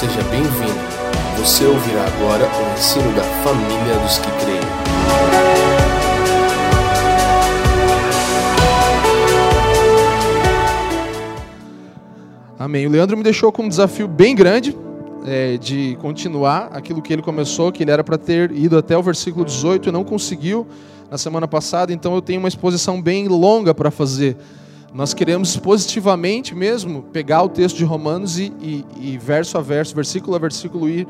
seja bem-vindo. Você ouvirá agora o ensino da família dos que creem. Amém. O Leandro me deixou com um desafio bem grande é, de continuar aquilo que ele começou, que ele era para ter ido até o versículo 18 e não conseguiu na semana passada, então eu tenho uma exposição bem longa para fazer. Nós queremos positivamente mesmo pegar o texto de Romanos e, e, e, verso a verso, versículo a versículo, ir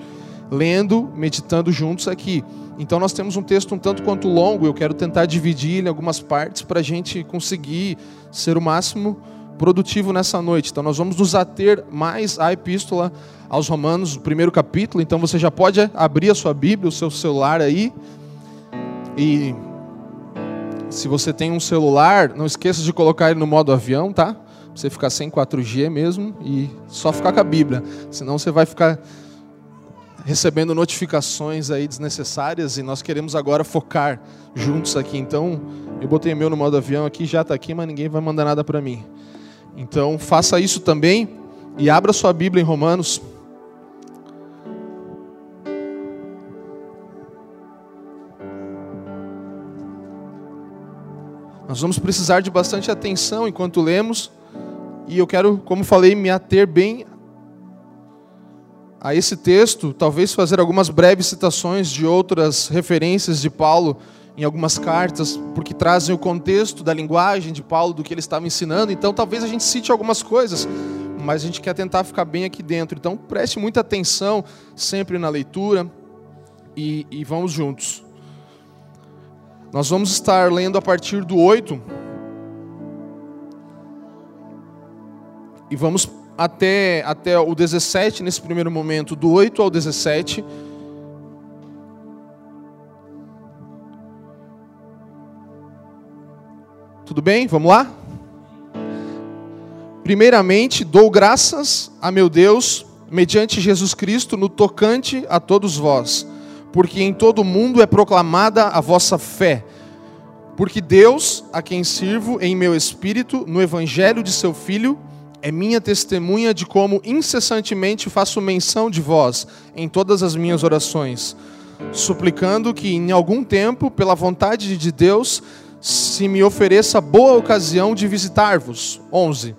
lendo, meditando juntos aqui. Então nós temos um texto um tanto quanto longo, eu quero tentar dividir em algumas partes para a gente conseguir ser o máximo produtivo nessa noite. Então nós vamos nos ater mais à epístola aos Romanos, o primeiro capítulo. Então você já pode abrir a sua Bíblia, o seu celular aí e se você tem um celular, não esqueça de colocar ele no modo avião, tá? Pra você ficar sem 4G mesmo e só ficar com a Bíblia. Senão você vai ficar recebendo notificações aí desnecessárias e nós queremos agora focar juntos aqui. Então, eu botei meu no modo avião aqui, já está aqui, mas ninguém vai mandar nada para mim. Então, faça isso também e abra sua Bíblia em Romanos Nós vamos precisar de bastante atenção enquanto lemos, e eu quero, como falei, me ater bem a esse texto, talvez fazer algumas breves citações de outras referências de Paulo em algumas cartas, porque trazem o contexto da linguagem de Paulo, do que ele estava ensinando. Então, talvez a gente cite algumas coisas, mas a gente quer tentar ficar bem aqui dentro. Então, preste muita atenção sempre na leitura e, e vamos juntos. Nós vamos estar lendo a partir do 8. E vamos até, até o 17 nesse primeiro momento, do 8 ao 17. Tudo bem? Vamos lá? Primeiramente, dou graças a meu Deus, mediante Jesus Cristo, no tocante a todos vós porque em todo o mundo é proclamada a vossa fé. Porque Deus, a quem sirvo em meu espírito, no evangelho de seu Filho, é minha testemunha de como incessantemente faço menção de vós em todas as minhas orações, suplicando que em algum tempo, pela vontade de Deus, se me ofereça boa ocasião de visitar-vos. 11.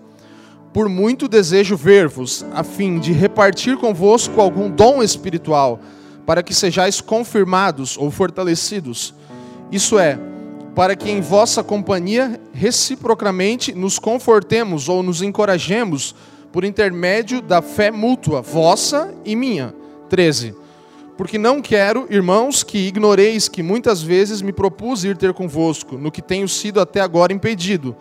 Por muito desejo ver-vos, a fim de repartir convosco algum dom espiritual para que sejais confirmados ou fortalecidos. Isso é, para que em vossa companhia reciprocamente nos confortemos ou nos encorajemos por intermédio da fé mútua, vossa e minha. 13. Porque não quero, irmãos, que ignoreis que muitas vezes me propus ir ter convosco, no que tenho sido até agora impedido,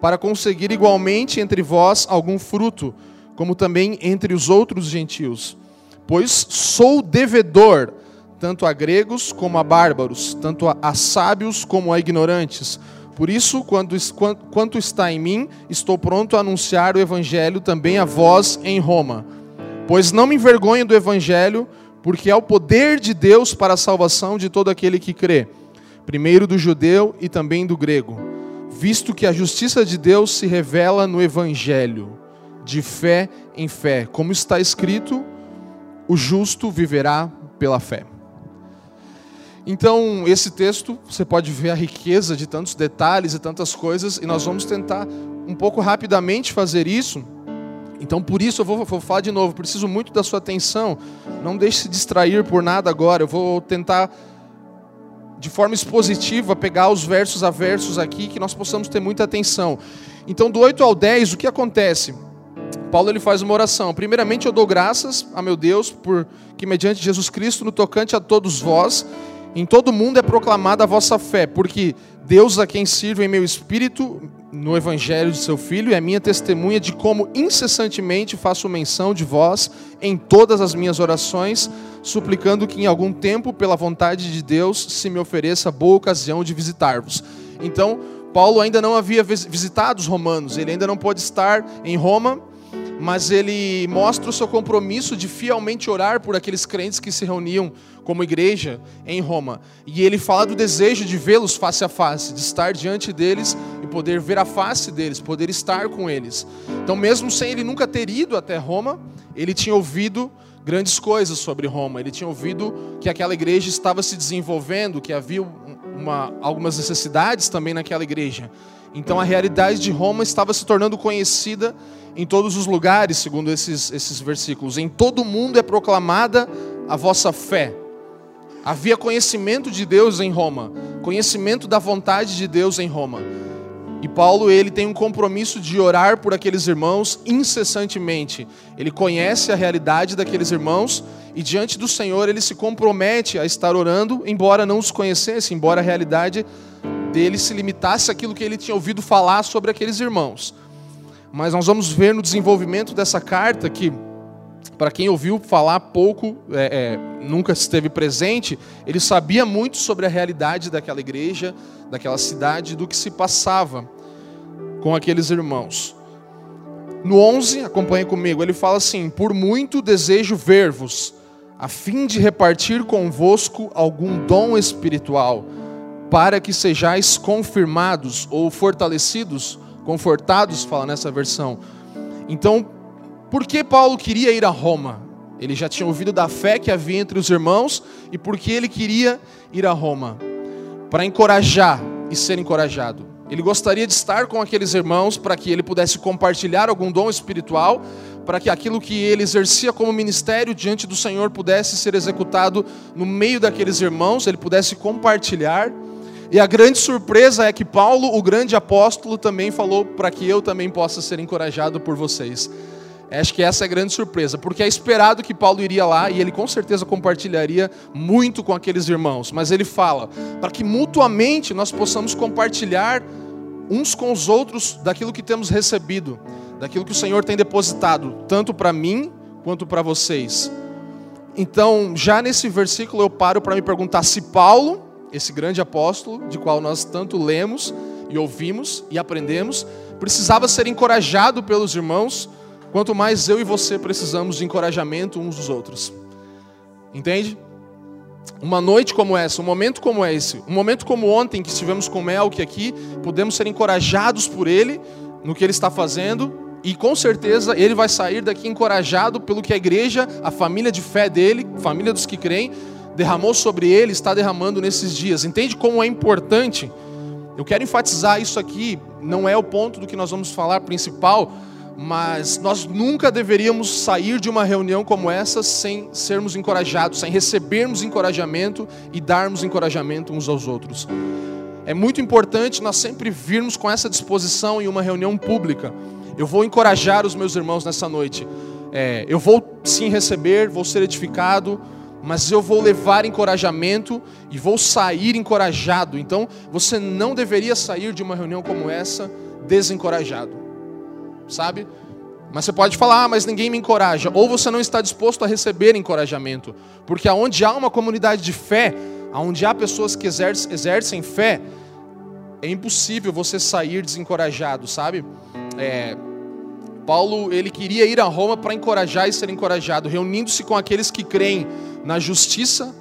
para conseguir igualmente entre vós algum fruto, como também entre os outros gentios pois sou devedor tanto a gregos como a bárbaros, tanto a, sábios como a ignorantes. Por isso, quando, quanto está em mim, estou pronto a anunciar o evangelho também a vós em Roma. Pois não me envergonho do evangelho, porque é o poder de Deus para a salvação de todo aquele que crê, primeiro do judeu e também do grego, visto que a justiça de Deus se revela no evangelho, de fé em fé, como está escrito: o justo viverá pela fé. Então, esse texto, você pode ver a riqueza de tantos detalhes e tantas coisas, e nós vamos tentar um pouco rapidamente fazer isso. Então, por isso, eu vou, vou falar de novo, preciso muito da sua atenção. Não deixe se distrair por nada agora. Eu vou tentar, de forma expositiva, pegar os versos a versos aqui, que nós possamos ter muita atenção. Então, do 8 ao 10, o que acontece? Paulo ele faz uma oração. Primeiramente, eu dou graças a meu Deus por que mediante Jesus Cristo, no tocante a todos vós, em todo mundo é proclamada a vossa fé, porque Deus a quem sirvo em meu espírito no evangelho de seu filho é minha testemunha de como incessantemente faço menção de vós em todas as minhas orações, suplicando que em algum tempo, pela vontade de Deus, se me ofereça boa ocasião de visitar-vos. Então, Paulo ainda não havia visitado os romanos, ele ainda não pôde estar em Roma mas ele mostra o seu compromisso de fielmente orar por aqueles crentes que se reuniam como igreja em Roma. E ele fala do desejo de vê-los face a face, de estar diante deles e poder ver a face deles, poder estar com eles. Então, mesmo sem ele nunca ter ido até Roma, ele tinha ouvido grandes coisas sobre Roma. Ele tinha ouvido que aquela igreja estava se desenvolvendo, que havia uma, algumas necessidades também naquela igreja. Então a realidade de Roma estava se tornando conhecida em todos os lugares, segundo esses, esses versículos. Em todo mundo é proclamada a vossa fé. Havia conhecimento de Deus em Roma, conhecimento da vontade de Deus em Roma. E Paulo, ele tem um compromisso de orar por aqueles irmãos incessantemente. Ele conhece a realidade daqueles irmãos e diante do Senhor ele se compromete a estar orando, embora não os conhecesse, embora a realidade dele se limitasse àquilo que ele tinha ouvido falar sobre aqueles irmãos. Mas nós vamos ver no desenvolvimento dessa carta que, para quem ouviu falar pouco, é, é, nunca esteve presente, ele sabia muito sobre a realidade daquela igreja, daquela cidade, do que se passava com aqueles irmãos. No 11, acompanhe comigo, ele fala assim: Por muito desejo ver-vos, a fim de repartir convosco algum dom espiritual, para que sejais confirmados ou fortalecidos, confortados, fala nessa versão. Então, por que Paulo queria ir a Roma? Ele já tinha ouvido da fé que havia entre os irmãos e por que ele queria ir a Roma? para encorajar e ser encorajado. Ele gostaria de estar com aqueles irmãos para que ele pudesse compartilhar algum dom espiritual, para que aquilo que ele exercia como ministério diante do Senhor pudesse ser executado no meio daqueles irmãos, ele pudesse compartilhar. E a grande surpresa é que Paulo, o grande apóstolo, também falou para que eu também possa ser encorajado por vocês. Acho que essa é a grande surpresa, porque é esperado que Paulo iria lá e ele com certeza compartilharia muito com aqueles irmãos, mas ele fala para que mutuamente nós possamos compartilhar uns com os outros daquilo que temos recebido, daquilo que o Senhor tem depositado, tanto para mim quanto para vocês. Então, já nesse versículo eu paro para me perguntar se Paulo, esse grande apóstolo, de qual nós tanto lemos e ouvimos e aprendemos, precisava ser encorajado pelos irmãos quanto mais eu e você precisamos de encorajamento uns dos outros. Entende? Uma noite como essa, um momento como esse, um momento como ontem que estivemos com Mel, que aqui podemos ser encorajados por ele no que ele está fazendo e com certeza ele vai sair daqui encorajado pelo que a igreja, a família de fé dele, família dos que creem, derramou sobre ele, está derramando nesses dias. Entende como é importante? Eu quero enfatizar isso aqui, não é o ponto do que nós vamos falar principal, mas nós nunca deveríamos sair de uma reunião como essa sem sermos encorajados, sem recebermos encorajamento e darmos encorajamento uns aos outros. É muito importante nós sempre virmos com essa disposição em uma reunião pública. Eu vou encorajar os meus irmãos nessa noite. É, eu vou sim receber, vou ser edificado, mas eu vou levar encorajamento e vou sair encorajado. Então, você não deveria sair de uma reunião como essa desencorajado sabe? Mas você pode falar, ah, mas ninguém me encoraja. Ou você não está disposto a receber encorajamento. Porque aonde há uma comunidade de fé, aonde há pessoas que exercem, fé, é impossível você sair desencorajado, sabe? É, Paulo, ele queria ir a Roma para encorajar e ser encorajado, reunindo-se com aqueles que creem na justiça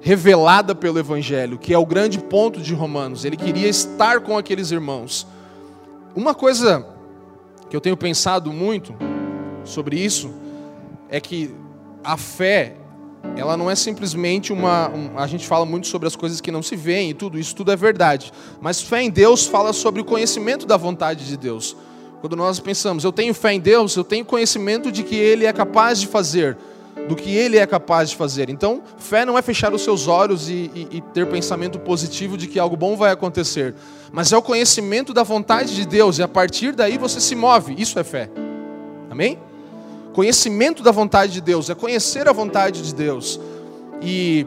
revelada pelo Evangelho, que é o grande ponto de Romanos. Ele queria estar com aqueles irmãos. Uma coisa que eu tenho pensado muito sobre isso é que a fé, ela não é simplesmente uma. Um, a gente fala muito sobre as coisas que não se veem e tudo, isso tudo é verdade. Mas fé em Deus fala sobre o conhecimento da vontade de Deus. Quando nós pensamos, eu tenho fé em Deus, eu tenho conhecimento de que Ele é capaz de fazer, do que Ele é capaz de fazer. Então, fé não é fechar os seus olhos e, e, e ter pensamento positivo de que algo bom vai acontecer mas é o conhecimento da vontade de Deus, e a partir daí você se move. Isso é fé. Amém? Conhecimento da vontade de Deus, é conhecer a vontade de Deus. E,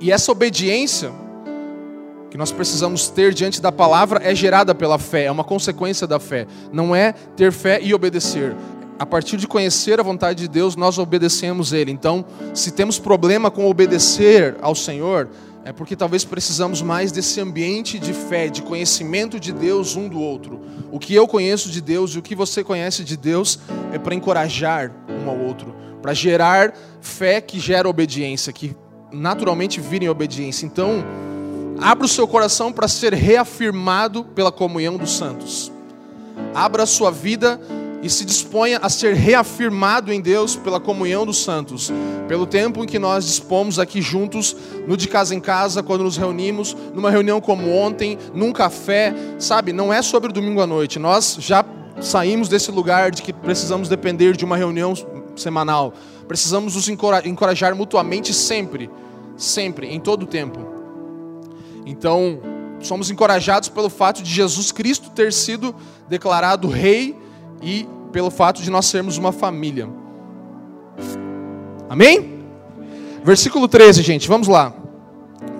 e essa obediência que nós precisamos ter diante da palavra é gerada pela fé, é uma consequência da fé. Não é ter fé e obedecer. A partir de conhecer a vontade de Deus, nós obedecemos Ele. Então, se temos problema com obedecer ao Senhor, é porque talvez precisamos mais desse ambiente de fé, de conhecimento de Deus um do outro. O que eu conheço de Deus e o que você conhece de Deus é para encorajar um ao outro, para gerar fé que gera obediência, que naturalmente vira em obediência. Então, abra o seu coração para ser reafirmado pela comunhão dos santos. Abra a sua vida e se disponha a ser reafirmado em Deus pela comunhão dos santos, pelo tempo em que nós dispomos aqui juntos, no de casa em casa, quando nos reunimos, numa reunião como ontem, num café, sabe? Não é sobre o domingo à noite. Nós já saímos desse lugar de que precisamos depender de uma reunião semanal. Precisamos nos encorajar mutuamente sempre, sempre, em todo o tempo. Então, somos encorajados pelo fato de Jesus Cristo ter sido declarado rei e pelo fato de nós sermos uma família. Amém? Versículo 13, gente, vamos lá.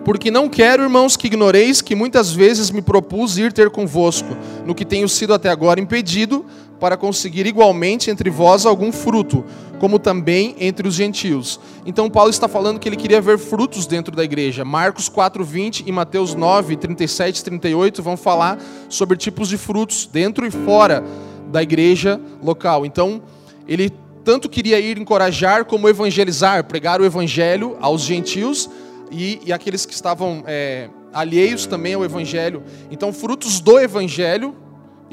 Porque não quero, irmãos, que ignoreis que muitas vezes me propus ir ter convosco, no que tenho sido até agora impedido, para conseguir igualmente entre vós algum fruto, como também entre os gentios. Então Paulo está falando que ele queria ver frutos dentro da igreja. Marcos 4:20 e Mateus 9, 37 e 38 vão falar sobre tipos de frutos dentro e fora da igreja local. Então, ele tanto queria ir encorajar como evangelizar, pregar o evangelho aos gentios e, e aqueles que estavam é, alheios também ao evangelho. Então, frutos do evangelho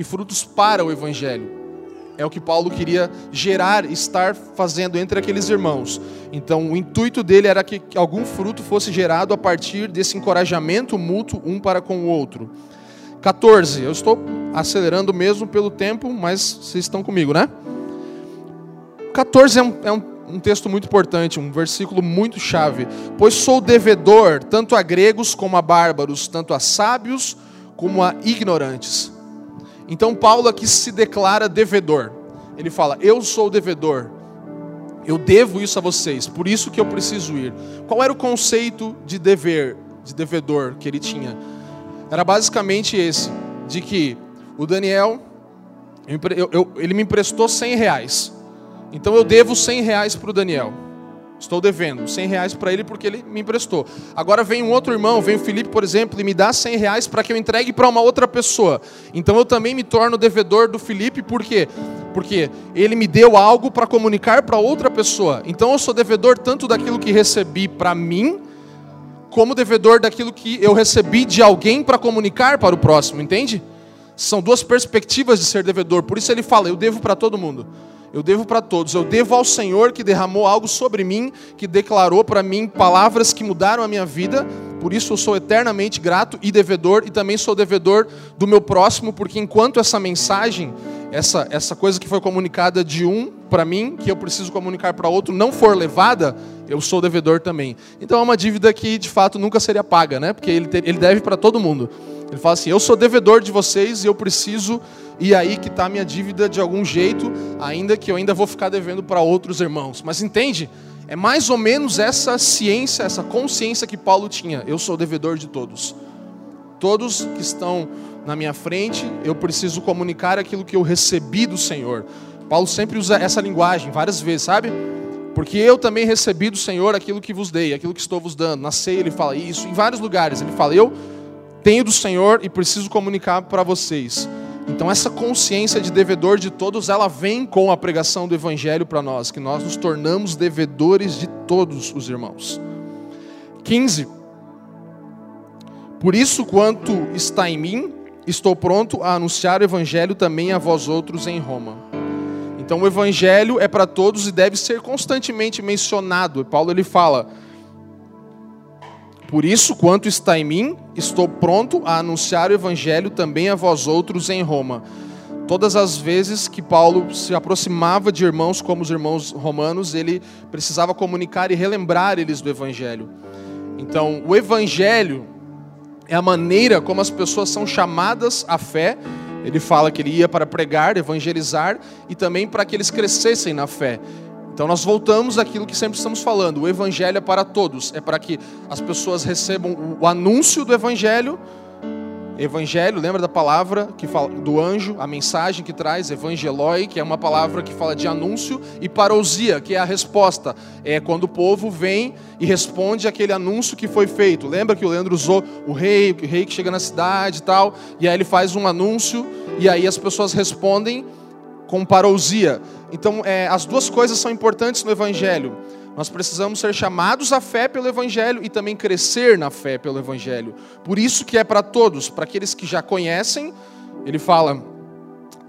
e frutos para o evangelho. É o que Paulo queria gerar, estar fazendo entre aqueles irmãos. Então, o intuito dele era que algum fruto fosse gerado a partir desse encorajamento mútuo um para com o outro. 14. Eu estou acelerando mesmo pelo tempo, mas vocês estão comigo, né? 14 é um, é um, um texto muito importante, um versículo muito chave. Pois sou devedor tanto a gregos como a bárbaros, tanto a sábios como a ignorantes. Então Paulo aqui se declara devedor. Ele fala: Eu sou devedor. Eu devo isso a vocês, por isso que eu preciso ir. Qual era o conceito de dever, de devedor que ele tinha? Era basicamente esse, de que o Daniel, eu, eu, ele me emprestou 100 reais. Então eu devo 100 reais para o Daniel. Estou devendo 100 reais para ele porque ele me emprestou. Agora vem um outro irmão, vem o Felipe, por exemplo, e me dá 100 reais para que eu entregue para uma outra pessoa. Então eu também me torno devedor do Felipe, por quê? Porque ele me deu algo para comunicar para outra pessoa. Então eu sou devedor tanto daquilo que recebi para mim, como devedor daquilo que eu recebi de alguém para comunicar para o próximo, entende? São duas perspectivas de ser devedor. Por isso ele fala: eu devo para todo mundo. Eu devo para todos. Eu devo ao Senhor que derramou algo sobre mim, que declarou para mim palavras que mudaram a minha vida. Por isso eu sou eternamente grato e devedor, e também sou devedor do meu próximo, porque enquanto essa mensagem, essa, essa coisa que foi comunicada de um para mim, que eu preciso comunicar para outro, não for levada, eu sou devedor também. Então é uma dívida que de fato nunca seria paga, né? Porque ele, ele deve para todo mundo. Ele fala assim: Eu sou devedor de vocês e eu preciso ir aí que está a minha dívida de algum jeito, ainda que eu ainda vou ficar devendo para outros irmãos. Mas entende? É mais ou menos essa ciência, essa consciência que Paulo tinha. Eu sou devedor de todos. Todos que estão na minha frente, eu preciso comunicar aquilo que eu recebi do Senhor. Paulo sempre usa essa linguagem várias vezes, sabe? Porque eu também recebi do Senhor aquilo que vos dei, aquilo que estou vos dando. Na ceia ele fala isso, em vários lugares ele fala: Eu tenho do Senhor e preciso comunicar para vocês. Então essa consciência de devedor de todos, ela vem com a pregação do evangelho para nós, que nós nos tornamos devedores de todos os irmãos. 15. Por isso quanto está em mim, estou pronto a anunciar o evangelho também a vós outros em Roma. Então o evangelho é para todos e deve ser constantemente mencionado. Paulo ele fala: Por isso, quanto está em mim, estou pronto a anunciar o evangelho também a vós outros em Roma. Todas as vezes que Paulo se aproximava de irmãos como os irmãos romanos, ele precisava comunicar e relembrar eles do evangelho. Então, o evangelho é a maneira como as pessoas são chamadas à fé ele fala que ele ia para pregar, evangelizar e também para que eles crescessem na fé. Então nós voltamos àquilo que sempre estamos falando: o evangelho é para todos, é para que as pessoas recebam o anúncio do evangelho Evangelho, lembra da palavra que fala do anjo, a mensagem que traz, evangeloi, que é uma palavra que fala de anúncio, e parousia, que é a resposta. É quando o povo vem e responde aquele anúncio que foi feito. Lembra que o Leandro usou o rei, o rei que chega na cidade e tal, e aí ele faz um anúncio, e aí as pessoas respondem com parousia. Então, é, as duas coisas são importantes no evangelho. Nós precisamos ser chamados à fé pelo Evangelho e também crescer na fé pelo Evangelho. Por isso que é para todos, para aqueles que já conhecem, ele fala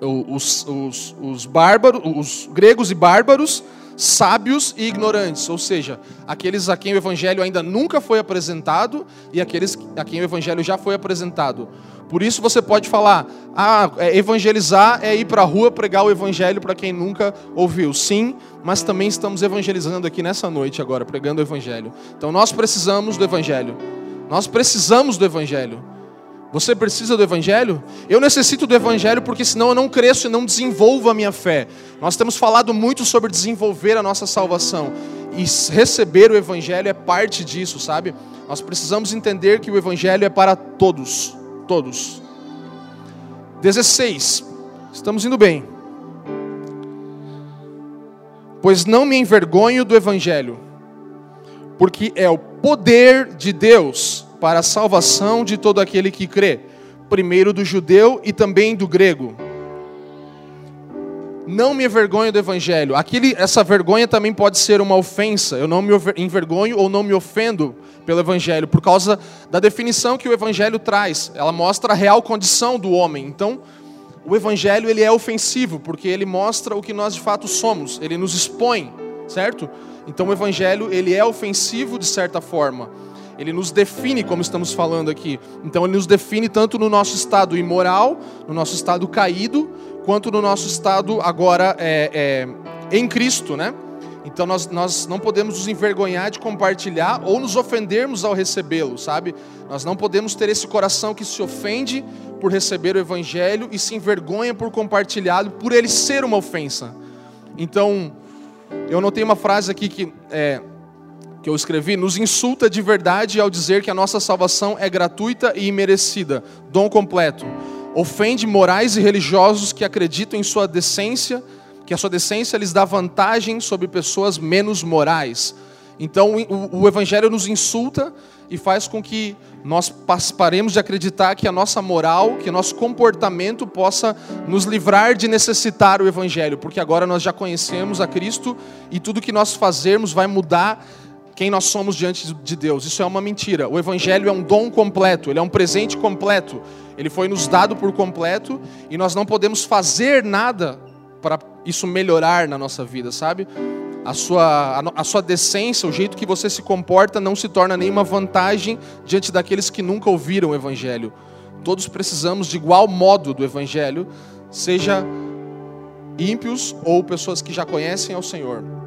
os, os, os bárbaros, os gregos e bárbaros, sábios e ignorantes, ou seja, aqueles a quem o Evangelho ainda nunca foi apresentado e aqueles a quem o Evangelho já foi apresentado. Por isso você pode falar, ah, é, evangelizar é ir para a rua pregar o evangelho para quem nunca ouviu. Sim, mas também estamos evangelizando aqui nessa noite agora, pregando o evangelho. Então nós precisamos do evangelho. Nós precisamos do evangelho. Você precisa do Evangelho? Eu necessito do Evangelho porque senão eu não cresço e não desenvolvo a minha fé. Nós temos falado muito sobre desenvolver a nossa salvação. E receber o Evangelho é parte disso, sabe? Nós precisamos entender que o Evangelho é para todos todos. 16. Estamos indo bem. Pois não me envergonho do Evangelho, porque é o poder de Deus para a salvação de todo aquele que crê, primeiro do judeu e também do grego. Não me envergonho do Evangelho. Aquele, essa vergonha também pode ser uma ofensa. Eu não me envergonho ou não me ofendo pelo Evangelho, por causa da definição que o Evangelho traz. Ela mostra a real condição do homem. Então, o Evangelho ele é ofensivo, porque ele mostra o que nós de fato somos. Ele nos expõe, certo? Então, o Evangelho ele é ofensivo de certa forma. Ele nos define, como estamos falando aqui. Então, ele nos define tanto no nosso estado imoral, no nosso estado caído, quanto no nosso estado agora é, é, em Cristo, né? Então nós, nós não podemos nos envergonhar de compartilhar ou nos ofendermos ao recebê-lo, sabe? Nós não podemos ter esse coração que se ofende por receber o Evangelho e se envergonha por compartilhá-lo, por ele ser uma ofensa. Então, eu notei uma frase aqui que, é, que eu escrevi: nos insulta de verdade ao dizer que a nossa salvação é gratuita e imerecida, dom completo. Ofende morais e religiosos que acreditam em sua decência que a sua decência lhes dá vantagem sobre pessoas menos morais. Então o, o Evangelho nos insulta e faz com que nós paremos de acreditar que a nossa moral, que nosso comportamento possa nos livrar de necessitar o Evangelho, porque agora nós já conhecemos a Cristo e tudo que nós fazermos vai mudar quem nós somos diante de Deus. Isso é uma mentira. O Evangelho é um dom completo, ele é um presente completo. Ele foi nos dado por completo e nós não podemos fazer nada para isso melhorar na nossa vida, sabe? A sua, a, sua decência, o jeito que você se comporta, não se torna nenhuma vantagem diante daqueles que nunca ouviram o Evangelho. Todos precisamos de igual modo do Evangelho, seja ímpios ou pessoas que já conhecem ao Senhor.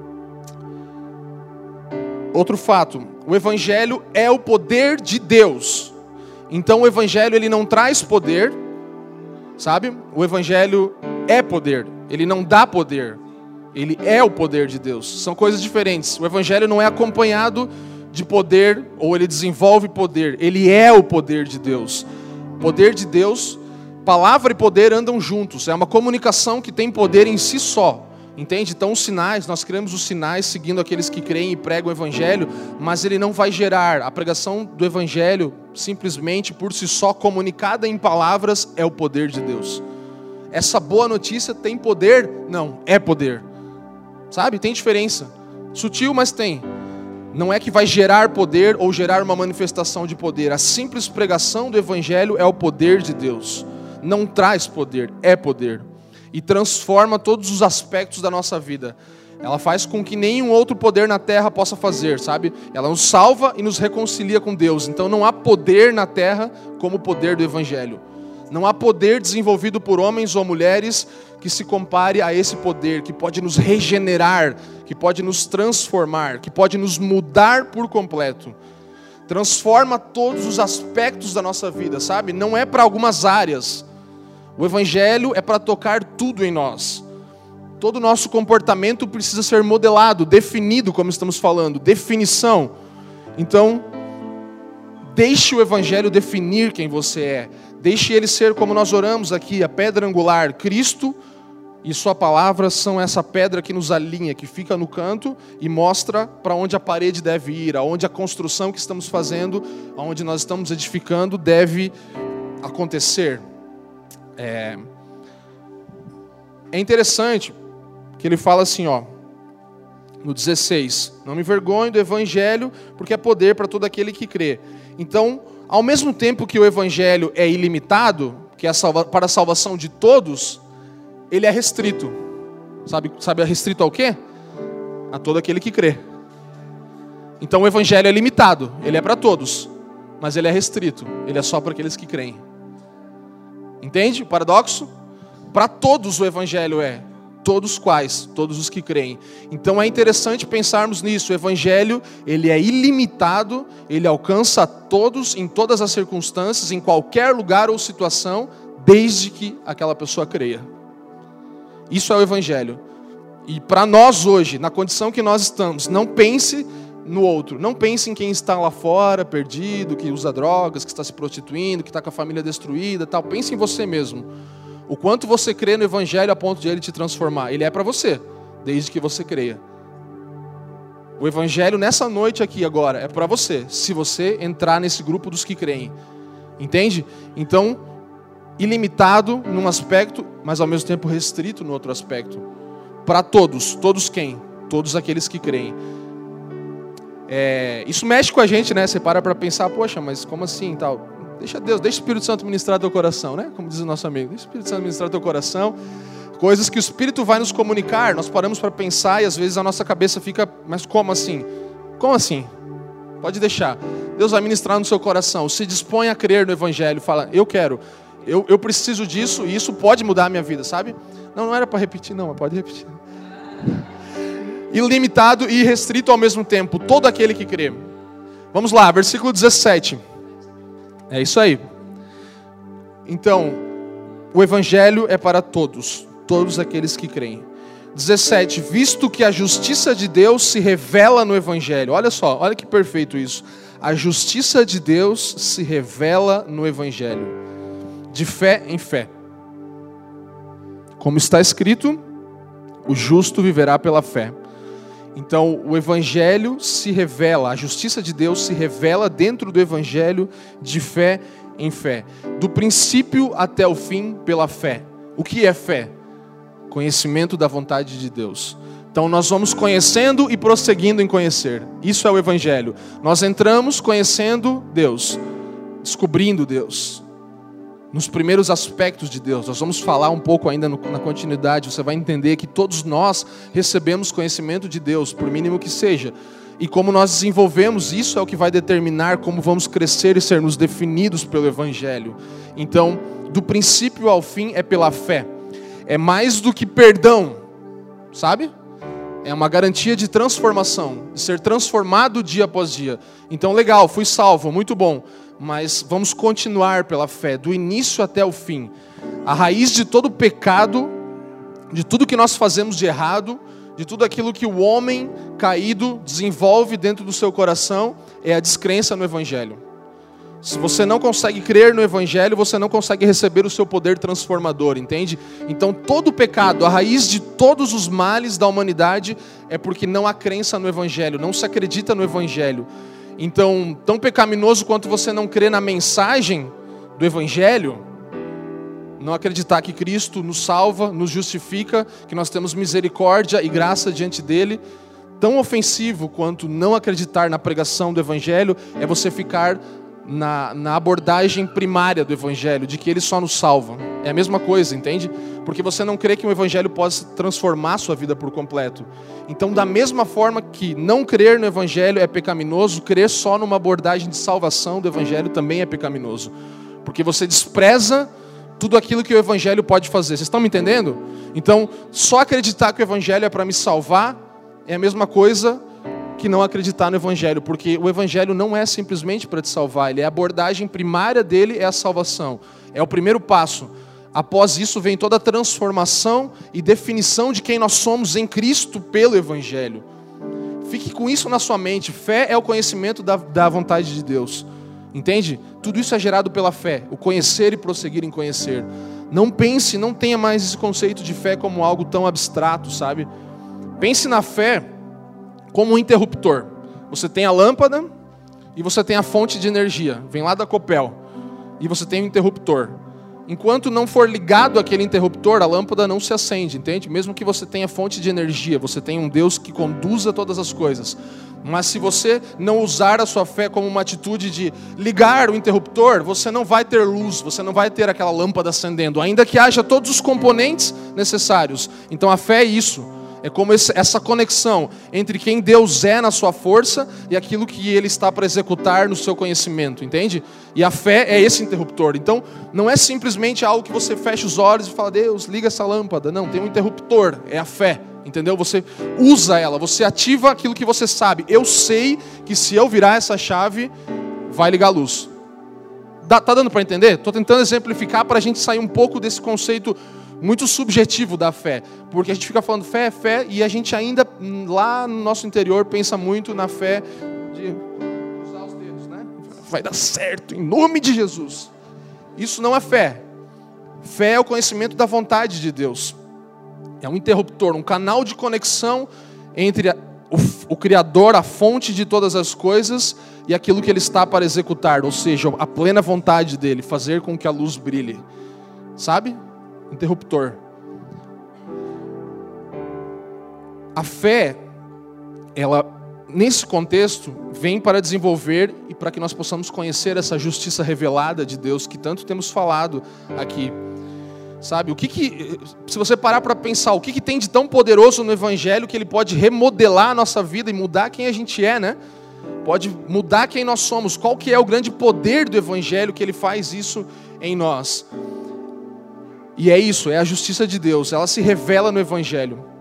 Outro fato, o Evangelho é o poder de Deus. Então o Evangelho ele não traz poder, sabe? O Evangelho é poder. Ele não dá poder, ele é o poder de Deus. São coisas diferentes. O evangelho não é acompanhado de poder ou ele desenvolve poder, ele é o poder de Deus. Poder de Deus, palavra e poder andam juntos. É uma comunicação que tem poder em si só. Entende? Então, os sinais, nós criamos os sinais seguindo aqueles que creem e pregam o Evangelho, mas ele não vai gerar. A pregação do Evangelho, simplesmente por si só, comunicada em palavras, é o poder de Deus essa boa notícia tem poder? Não, é poder. Sabe? Tem diferença. Sutil, mas tem. Não é que vai gerar poder ou gerar uma manifestação de poder. A simples pregação do Evangelho é o poder de Deus. Não traz poder, é poder. E transforma todos os aspectos da nossa vida. Ela faz com que nenhum outro poder na terra possa fazer, sabe? Ela nos salva e nos reconcilia com Deus. Então não há poder na terra como o poder do Evangelho. Não há poder desenvolvido por homens ou mulheres que se compare a esse poder, que pode nos regenerar, que pode nos transformar, que pode nos mudar por completo. Transforma todos os aspectos da nossa vida, sabe? Não é para algumas áreas. O Evangelho é para tocar tudo em nós. Todo o nosso comportamento precisa ser modelado, definido, como estamos falando, definição. Então, deixe o Evangelho definir quem você é Deixe ele ser como nós oramos aqui, a pedra angular, Cristo e Sua palavra são essa pedra que nos alinha, que fica no canto e mostra para onde a parede deve ir, aonde a construção que estamos fazendo, aonde nós estamos edificando deve acontecer. É, é interessante que ele fala assim, ó, no 16: Não me vergonhe do evangelho, porque é poder para todo aquele que crê. Então, ao mesmo tempo que o evangelho é ilimitado, que é para a salvação de todos, ele é restrito. Sabe, sabe restrito ao quê? A todo aquele que crê. Então o evangelho é limitado, ele é para todos, mas ele é restrito, ele é só para aqueles que creem. Entende o paradoxo? Para todos o evangelho é, todos quais? Todos os que creem. Então é interessante pensarmos nisso. O evangelho, ele é ilimitado, ele alcança a todos em todas as circunstâncias, em qualquer lugar ou situação, desde que aquela pessoa creia. Isso é o Evangelho. E para nós hoje, na condição que nós estamos, não pense no outro. Não pense em quem está lá fora, perdido, que usa drogas, que está se prostituindo, que está com a família destruída, tal. Pense em você mesmo. O quanto você crê no Evangelho a ponto de ele te transformar. Ele é para você, desde que você creia. O Evangelho nessa noite aqui agora é para você, se você entrar nesse grupo dos que creem. Entende? Então, ilimitado num aspecto, mas ao mesmo tempo restrito no outro aspecto. Para todos, todos quem? Todos aqueles que creem. É, isso mexe com a gente, né? Você para para pensar, poxa, mas como assim tal? Deixa Deus, deixa o Espírito Santo ministrar teu coração, né? Como diz o nosso amigo, deixa o Espírito Santo ministrar teu coração. Coisas que o Espírito vai nos comunicar, nós paramos para pensar e às vezes a nossa cabeça fica, mas como assim? Como assim? Pode deixar. Deus vai ministrar no seu coração. Se dispõe a crer no Evangelho. Fala, eu quero eu, eu preciso disso e isso pode mudar a minha vida, sabe? Não, não era para repetir, não, mas pode repetir. Ilimitado e restrito ao mesmo tempo, todo aquele que crê. Vamos lá, versículo 17. É isso aí. Então, o evangelho é para todos, todos aqueles que creem. 17. Visto que a justiça de Deus se revela no evangelho. Olha só, olha que perfeito isso. A justiça de Deus se revela no evangelho de fé em fé. Como está escrito, o justo viverá pela fé. Então, o Evangelho se revela, a justiça de Deus se revela dentro do Evangelho de fé em fé, do princípio até o fim pela fé. O que é fé? Conhecimento da vontade de Deus. Então, nós vamos conhecendo e prosseguindo em conhecer. Isso é o Evangelho. Nós entramos conhecendo Deus, descobrindo Deus, nos primeiros aspectos de Deus. Nós vamos falar um pouco ainda no, na continuidade. Você vai entender que todos nós recebemos conhecimento de Deus, por mínimo que seja. E como nós desenvolvemos, isso é o que vai determinar como vamos crescer e sermos definidos pelo Evangelho. Então, do princípio ao fim é pela fé. É mais do que perdão, sabe? É uma garantia de transformação, de ser transformado dia após dia. Então, legal, fui salvo, muito bom mas vamos continuar pela fé, do início até o fim. A raiz de todo pecado, de tudo que nós fazemos de errado, de tudo aquilo que o homem caído desenvolve dentro do seu coração, é a descrença no Evangelho. Se você não consegue crer no Evangelho, você não consegue receber o seu poder transformador, entende? Então, todo pecado, a raiz de todos os males da humanidade é porque não há crença no Evangelho, não se acredita no Evangelho. Então, tão pecaminoso quanto você não crer na mensagem do Evangelho, não acreditar que Cristo nos salva, nos justifica, que nós temos misericórdia e graça diante dele, tão ofensivo quanto não acreditar na pregação do Evangelho é você ficar na, na abordagem primária do Evangelho, de que ele só nos salva. É a mesma coisa, entende? Porque você não crê que o Evangelho possa transformar a sua vida por completo. Então, da mesma forma que não crer no Evangelho é pecaminoso, crer só numa abordagem de salvação do Evangelho também é pecaminoso. Porque você despreza tudo aquilo que o Evangelho pode fazer. Vocês estão me entendendo? Então, só acreditar que o Evangelho é para me salvar é a mesma coisa que não acreditar no Evangelho, porque o Evangelho não é simplesmente para te salvar, ele é a abordagem primária dele é a salvação, é o primeiro passo. Após isso vem toda a transformação e definição de quem nós somos em Cristo pelo Evangelho. Fique com isso na sua mente. Fé é o conhecimento da, da vontade de Deus. Entende? tudo isso é gerado pela fé, o conhecer e prosseguir em conhecer. Não pense, não tenha mais esse conceito de fé como algo tão abstrato, sabe? Pense na fé como um interruptor. Você tem a lâmpada e você tem a fonte de energia, vem lá da Copel, e você tem o um interruptor. Enquanto não for ligado aquele interruptor, a lâmpada não se acende, entende? Mesmo que você tenha fonte de energia, você tem um Deus que conduza todas as coisas. Mas se você não usar a sua fé como uma atitude de ligar o interruptor, você não vai ter luz, você não vai ter aquela lâmpada acendendo, ainda que haja todos os componentes necessários. Então a fé é isso. É como essa conexão entre quem Deus é na sua força e aquilo que Ele está para executar no seu conhecimento, entende? E a fé é esse interruptor. Então, não é simplesmente algo que você fecha os olhos e fala, Deus, liga essa lâmpada. Não, tem um interruptor, é a fé, entendeu? Você usa ela, você ativa aquilo que você sabe. Eu sei que se eu virar essa chave, vai ligar a luz. Tá dando para entender? Estou tentando exemplificar para a gente sair um pouco desse conceito muito subjetivo da fé, porque a gente fica falando fé é fé e a gente ainda lá no nosso interior pensa muito na fé de usar os dedos, né? Vai dar certo em nome de Jesus. Isso não é fé. Fé é o conhecimento da vontade de Deus. É um interruptor, um canal de conexão entre o, o Criador, a fonte de todas as coisas, e aquilo que Ele está para executar, ou seja, a plena vontade dele, fazer com que a luz brilhe. Sabe? Interruptor. A fé, ela nesse contexto vem para desenvolver e para que nós possamos conhecer essa justiça revelada de Deus que tanto temos falado aqui. Sabe, o que que se você parar para pensar, o que que tem de tão poderoso no evangelho que ele pode remodelar a nossa vida e mudar quem a gente é, né? Pode mudar quem nós somos. Qual que é o grande poder do evangelho que ele faz isso em nós? E é isso, é a justiça de Deus, ela se revela no Evangelho.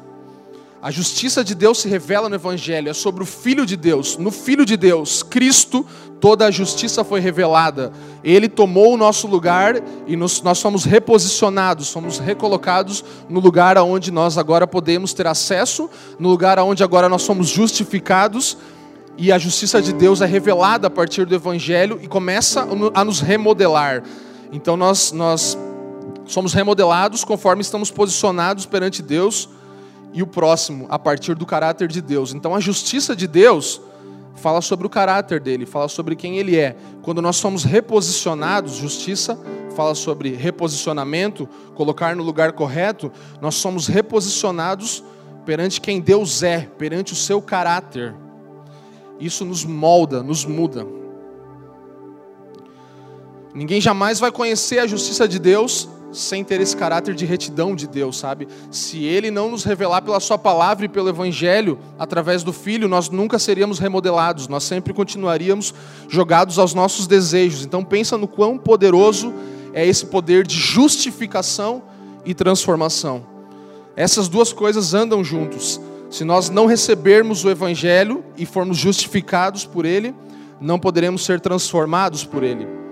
A justiça de Deus se revela no Evangelho, é sobre o Filho de Deus. No Filho de Deus, Cristo, toda a justiça foi revelada. Ele tomou o nosso lugar e nos, nós somos reposicionados, somos recolocados no lugar aonde nós agora podemos ter acesso, no lugar aonde agora nós somos justificados. E a justiça de Deus é revelada a partir do Evangelho e começa a nos remodelar. Então nós, nós Somos remodelados conforme estamos posicionados perante Deus e o próximo, a partir do caráter de Deus. Então a justiça de Deus fala sobre o caráter dele, fala sobre quem ele é. Quando nós somos reposicionados, justiça fala sobre reposicionamento, colocar no lugar correto, nós somos reposicionados perante quem Deus é, perante o seu caráter. Isso nos molda, nos muda. Ninguém jamais vai conhecer a justiça de Deus sem ter esse caráter de retidão de Deus, sabe? Se Ele não nos revelar pela Sua palavra e pelo Evangelho, através do Filho, nós nunca seríamos remodelados, nós sempre continuaríamos jogados aos nossos desejos. Então, pensa no quão poderoso é esse poder de justificação e transformação. Essas duas coisas andam juntos. Se nós não recebermos o Evangelho e formos justificados por Ele, não poderemos ser transformados por Ele.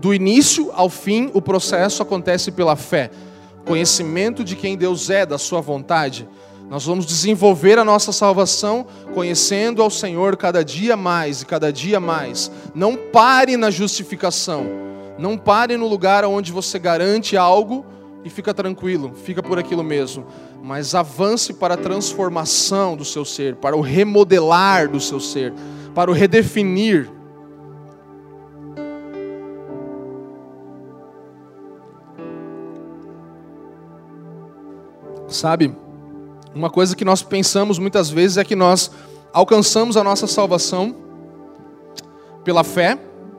Do início ao fim, o processo acontece pela fé. Conhecimento de quem Deus é, da sua vontade. Nós vamos desenvolver a nossa salvação conhecendo ao Senhor cada dia mais e cada dia mais. Não pare na justificação. Não pare no lugar onde você garante algo e fica tranquilo, fica por aquilo mesmo. Mas avance para a transformação do seu ser, para o remodelar do seu ser, para o redefinir. Sabe, uma coisa que nós pensamos muitas vezes é que nós alcançamos a nossa salvação pela fé,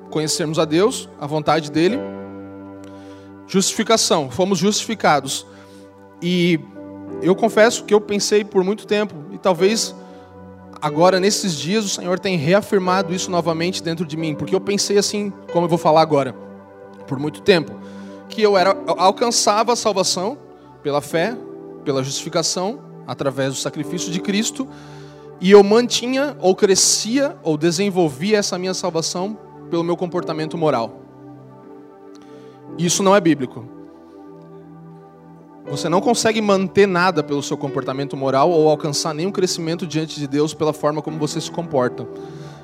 conhecermos a Deus, a vontade dEle. Justificação, fomos justificados. E eu confesso que eu pensei por muito tempo, e talvez agora nesses dias o Senhor tem reafirmado isso novamente dentro de mim, porque eu pensei assim, como eu vou falar agora, por muito tempo, que eu era eu alcançava a salvação pela fé, pela justificação, através do sacrifício de Cristo, e eu mantinha, ou crescia, ou desenvolvia essa minha salvação pelo meu comportamento moral. Isso não é bíblico. Você não consegue manter nada pelo seu comportamento moral ou alcançar nenhum crescimento diante de Deus pela forma como você se comporta.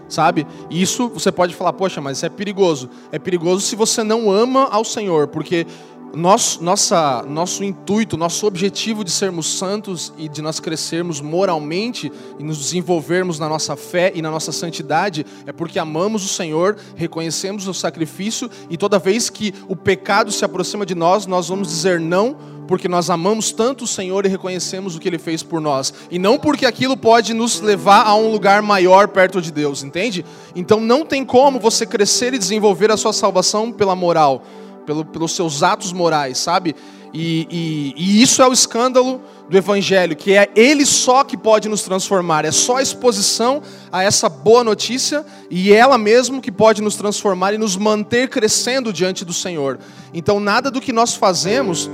sabe? Isso você pode falar, poxa, mas isso é perigoso. É perigoso se você não ama ao Senhor, porque nosso, nossa, nosso intuito, nosso objetivo de sermos santos e de nós crescermos moralmente e nos desenvolvermos na nossa fé e na nossa santidade é porque amamos o Senhor, reconhecemos o sacrifício e toda vez que o pecado se aproxima de nós, nós vamos dizer não, porque nós amamos tanto o Senhor e reconhecemos o que Ele fez por nós, e não porque aquilo pode nos levar a um lugar maior perto de Deus, entende? Então não tem como você crescer e desenvolver a sua salvação pela moral pelo, pelos seus atos morais, sabe? E, e, e, isso é o escândalo do Evangelho, que é Ele só que pode nos transformar, é só a exposição a essa boa notícia e ela mesmo que pode nos transformar e nos manter crescendo diante do Senhor. Então, nada do que nós fazemos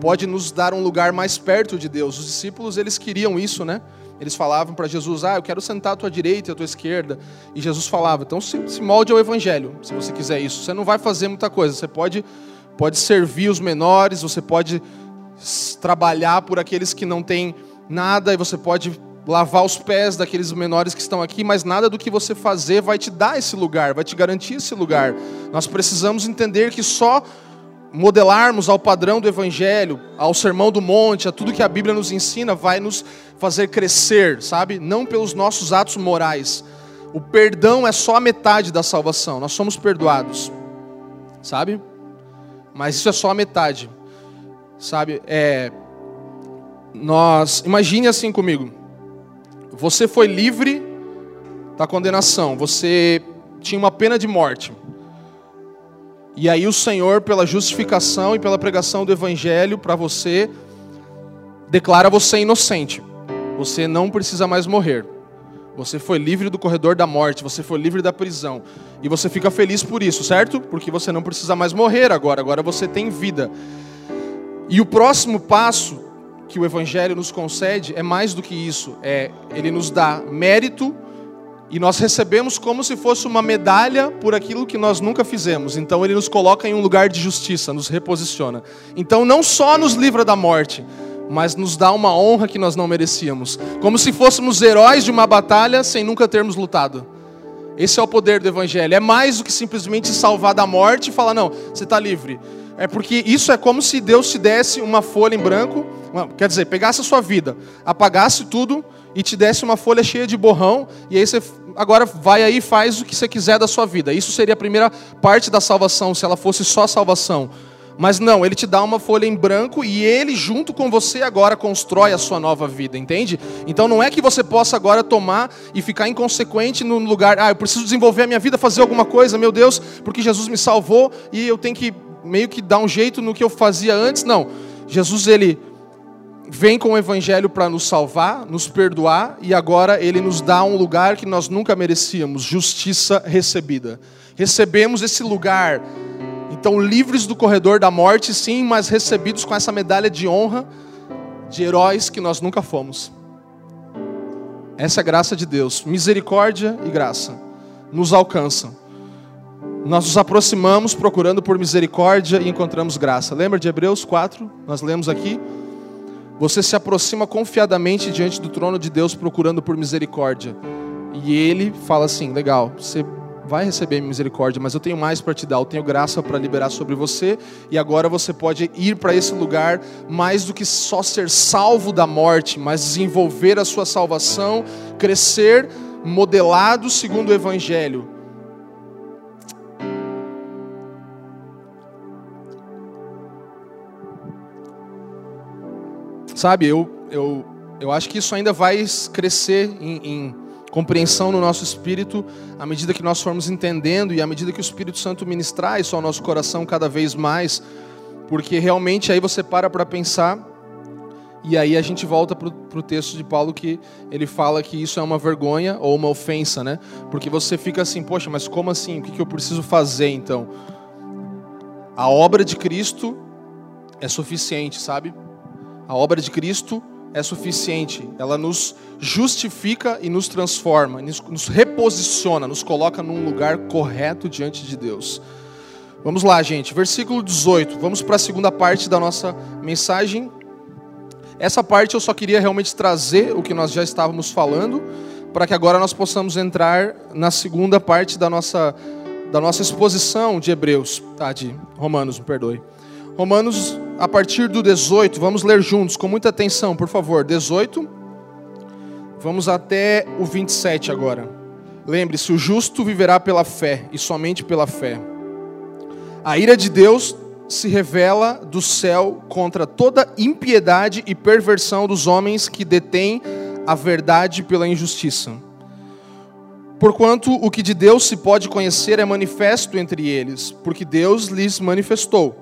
pode nos dar um lugar mais perto de Deus. Os discípulos, eles queriam isso, né? Eles falavam para Jesus: Ah, eu quero sentar à tua direita e à tua esquerda. E Jesus falava: Então se, molde ao evangelho, se você quiser isso. Você não vai fazer muita coisa. Você pode, pode servir os menores, você pode trabalhar por aqueles que não têm nada, e você pode lavar os pés daqueles menores que estão aqui, mas nada do que você fazer vai te dar esse lugar, vai te garantir esse lugar. Nós precisamos entender que só modelarmos ao padrão do Evangelho, ao Sermão do Monte, a tudo que a Bíblia nos ensina, vai nos fazer crescer, sabe? Não pelos nossos atos morais. O perdão é só a metade da salvação. Nós somos perdoados, sabe? Mas isso é só a metade, sabe? É, nós, imagine assim comigo. Você foi livre da condenação. Você tinha uma pena de morte. E aí o Senhor, pela justificação e pela pregação do Evangelho para você, declara você inocente. Você não precisa mais morrer. Você foi livre do corredor da morte, você foi livre da prisão. E você fica feliz por isso, certo? Porque você não precisa mais morrer agora, agora você tem vida. E o próximo passo que o Evangelho nos concede é mais do que isso: é ele nos dá mérito e nós recebemos como se fosse uma medalha por aquilo que nós nunca fizemos. Então ele nos coloca em um lugar de justiça, nos reposiciona. Então não só nos livra da morte, mas nos dá uma honra que nós não merecíamos, como se fôssemos heróis de uma batalha sem nunca termos lutado. Esse é o poder do Evangelho. É mais do que simplesmente salvar da morte e falar, não, você está livre. É porque isso é como se Deus te desse uma folha em branco, quer dizer, pegasse a sua vida, apagasse tudo e te desse uma folha cheia de borrão, e aí você agora vai aí e faz o que você quiser da sua vida. Isso seria a primeira parte da salvação, se ela fosse só salvação. Mas não, ele te dá uma folha em branco e ele, junto com você, agora constrói a sua nova vida, entende? Então não é que você possa agora tomar e ficar inconsequente no lugar, ah, eu preciso desenvolver a minha vida, fazer alguma coisa, meu Deus, porque Jesus me salvou e eu tenho que meio que dar um jeito no que eu fazia antes. Não. Jesus, ele vem com o evangelho para nos salvar, nos perdoar e agora ele nos dá um lugar que nós nunca merecíamos, justiça recebida. Recebemos esse lugar. Então, livres do corredor da morte, sim, mas recebidos com essa medalha de honra de heróis que nós nunca fomos. Essa é a graça de Deus, misericórdia e graça nos alcançam. Nós nos aproximamos procurando por misericórdia e encontramos graça. Lembra de Hebreus 4? Nós lemos aqui. Você se aproxima confiadamente diante do trono de Deus procurando por misericórdia. E ele fala assim: legal, você vai receber misericórdia, mas eu tenho mais para te dar, eu tenho graça para liberar sobre você, e agora você pode ir para esse lugar mais do que só ser salvo da morte, mas desenvolver a sua salvação, crescer modelado segundo o evangelho. Sabe, eu, eu, eu acho que isso ainda vai crescer em, em compreensão no nosso espírito à medida que nós formos entendendo e à medida que o Espírito Santo ministrar isso ao nosso coração cada vez mais, porque realmente aí você para para pensar e aí a gente volta para o texto de Paulo que ele fala que isso é uma vergonha ou uma ofensa, né? Porque você fica assim, poxa, mas como assim? O que, que eu preciso fazer então? A obra de Cristo é suficiente, sabe? A obra de Cristo é suficiente. Ela nos justifica e nos transforma, nos reposiciona, nos coloca num lugar correto diante de Deus. Vamos lá, gente. Versículo 18. Vamos para a segunda parte da nossa mensagem. Essa parte eu só queria realmente trazer o que nós já estávamos falando, para que agora nós possamos entrar na segunda parte da nossa, da nossa exposição de Hebreus, tá, de Romanos, me perdoe. Romanos, a partir do 18, vamos ler juntos, com muita atenção, por favor. 18, vamos até o 27 agora. Lembre-se: o justo viverá pela fé e somente pela fé. A ira de Deus se revela do céu contra toda impiedade e perversão dos homens que detêm a verdade pela injustiça. Porquanto o que de Deus se pode conhecer é manifesto entre eles, porque Deus lhes manifestou.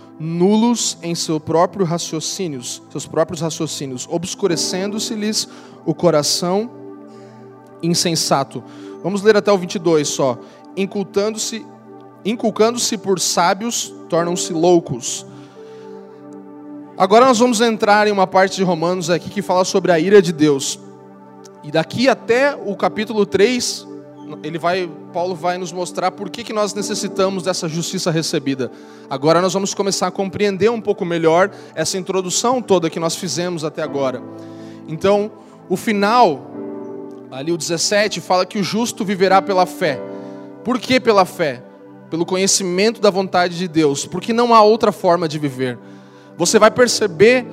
nulos em seu próprio raciocínios, seus próprios raciocínios, obscurecendo-se-lhes o coração insensato. Vamos ler até o 22 só. Incultando-se, inculcando-se por sábios, tornam-se loucos. Agora nós vamos entrar em uma parte de Romanos aqui que fala sobre a ira de Deus. E daqui até o capítulo 3, ele vai, Paulo vai nos mostrar por que, que nós necessitamos dessa justiça recebida. Agora nós vamos começar a compreender um pouco melhor essa introdução toda que nós fizemos até agora. Então, o final, ali o 17, fala que o justo viverá pela fé. Por que pela fé? Pelo conhecimento da vontade de Deus, porque não há outra forma de viver. Você vai perceber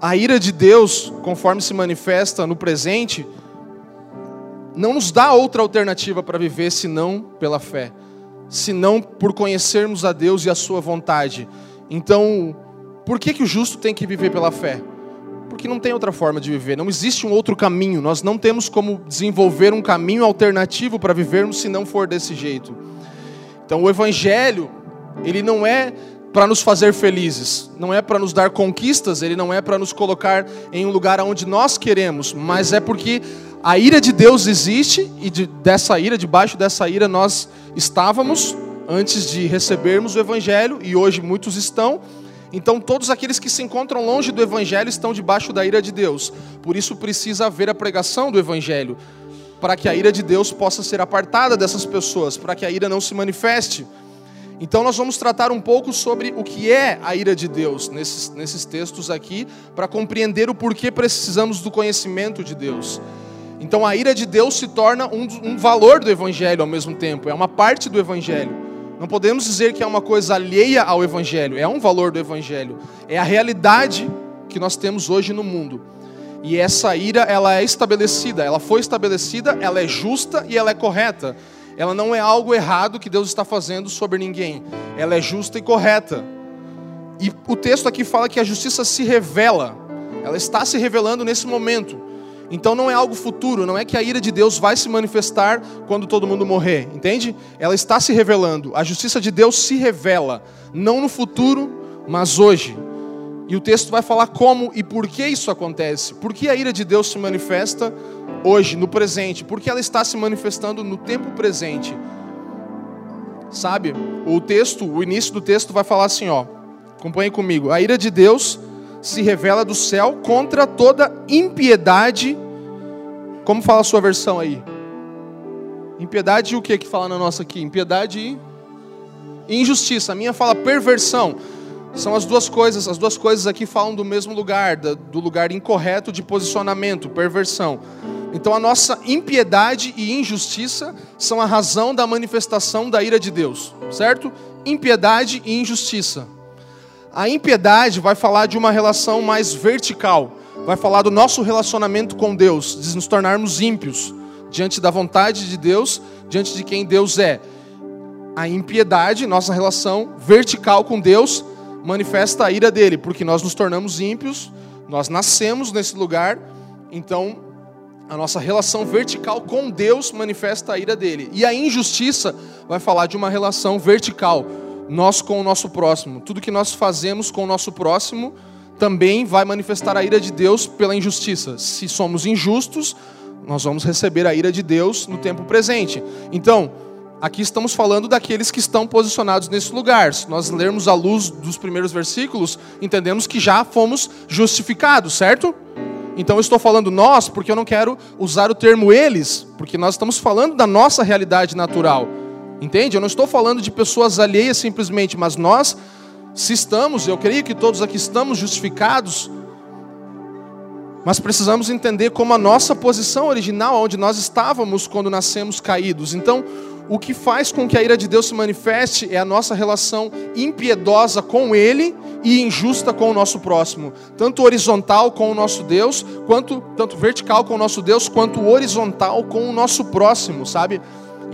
a ira de Deus, conforme se manifesta no presente, não nos dá outra alternativa para viver senão pela fé, senão por conhecermos a Deus e a Sua vontade. Então, por que, que o justo tem que viver pela fé? Porque não tem outra forma de viver, não existe um outro caminho, nós não temos como desenvolver um caminho alternativo para vivermos se não for desse jeito. Então, o Evangelho, ele não é para nos fazer felizes, não é para nos dar conquistas, ele não é para nos colocar em um lugar onde nós queremos, mas é porque a ira de Deus existe e de, dessa ira, debaixo dessa ira nós estávamos antes de recebermos o evangelho e hoje muitos estão. Então todos aqueles que se encontram longe do evangelho estão debaixo da ira de Deus. Por isso precisa haver a pregação do evangelho, para que a ira de Deus possa ser apartada dessas pessoas, para que a ira não se manifeste. Então, nós vamos tratar um pouco sobre o que é a ira de Deus nesses, nesses textos aqui, para compreender o porquê precisamos do conhecimento de Deus. Então, a ira de Deus se torna um, um valor do Evangelho ao mesmo tempo, é uma parte do Evangelho. Não podemos dizer que é uma coisa alheia ao Evangelho, é um valor do Evangelho, é a realidade que nós temos hoje no mundo. E essa ira, ela é estabelecida, ela foi estabelecida, ela é justa e ela é correta ela não é algo errado que Deus está fazendo sobre ninguém. Ela é justa e correta. E o texto aqui fala que a justiça se revela. Ela está se revelando nesse momento. Então não é algo futuro, não é que a ira de Deus vai se manifestar quando todo mundo morrer, entende? Ela está se revelando. A justiça de Deus se revela, não no futuro, mas hoje. E o texto vai falar como e por que isso acontece. Por que a ira de Deus se manifesta hoje, no presente, porque ela está se manifestando no tempo presente. Sabe? O texto, o início do texto vai falar assim, ó. Acompanhe comigo. A ira de Deus se revela do céu contra toda impiedade. Como fala a sua versão aí? Impiedade o que que fala na nossa aqui? Impiedade e injustiça. A minha fala perversão. São as duas coisas, as duas coisas aqui falam do mesmo lugar, do lugar incorreto de posicionamento, perversão. Então a nossa impiedade e injustiça são a razão da manifestação da ira de Deus, certo? Impiedade e injustiça. A impiedade vai falar de uma relação mais vertical, vai falar do nosso relacionamento com Deus, de nos tornarmos ímpios diante da vontade de Deus, diante de quem Deus é. A impiedade, nossa relação vertical com Deus, manifesta a ira dele, porque nós nos tornamos ímpios, nós nascemos nesse lugar, então a nossa relação vertical com Deus manifesta a ira dele. E a injustiça vai falar de uma relação vertical, nós com o nosso próximo. Tudo que nós fazemos com o nosso próximo também vai manifestar a ira de Deus pela injustiça. Se somos injustos, nós vamos receber a ira de Deus no tempo presente. Então, aqui estamos falando daqueles que estão posicionados nesse lugar. Se nós lermos à luz dos primeiros versículos, entendemos que já fomos justificados, certo? Então eu estou falando nós porque eu não quero usar o termo eles, porque nós estamos falando da nossa realidade natural. Entende? Eu não estou falando de pessoas alheias simplesmente, mas nós, se estamos, eu creio que todos aqui estamos justificados, mas precisamos entender como a nossa posição original, onde nós estávamos quando nascemos caídos. Então, o que faz com que a ira de Deus se manifeste é a nossa relação impiedosa com Ele e injusta com o nosso próximo, tanto horizontal com o nosso Deus, quanto tanto vertical com o nosso Deus, quanto horizontal com o nosso próximo, sabe?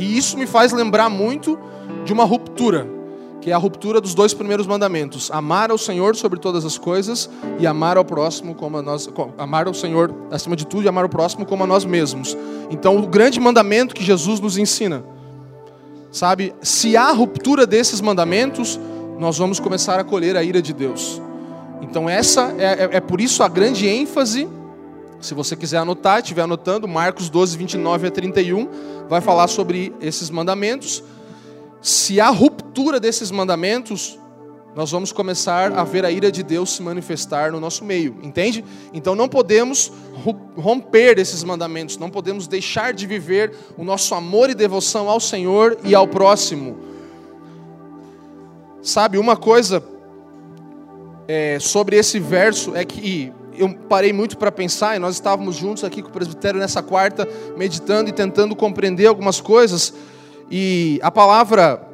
E isso me faz lembrar muito de uma ruptura, que é a ruptura dos dois primeiros mandamentos: amar ao Senhor sobre todas as coisas e amar ao próximo como a nós, amar ao Senhor acima de tudo e amar o próximo como a nós mesmos. Então, o grande mandamento que Jesus nos ensina, sabe? Se há ruptura desses mandamentos, nós vamos começar a colher a ira de Deus. Então, essa é, é, é por isso a grande ênfase. Se você quiser anotar, estiver anotando, Marcos 12, 29 a 31, vai falar sobre esses mandamentos se há ruptura desses mandamentos, nós vamos começar a ver a ira de Deus se manifestar no nosso meio, entende? Então não podemos romper esses mandamentos, não podemos deixar de viver o nosso amor e devoção ao Senhor e ao próximo. Sabe, uma coisa é, sobre esse verso é que eu parei muito para pensar, e nós estávamos juntos aqui com o presbitério nessa quarta, meditando e tentando compreender algumas coisas. E a palavra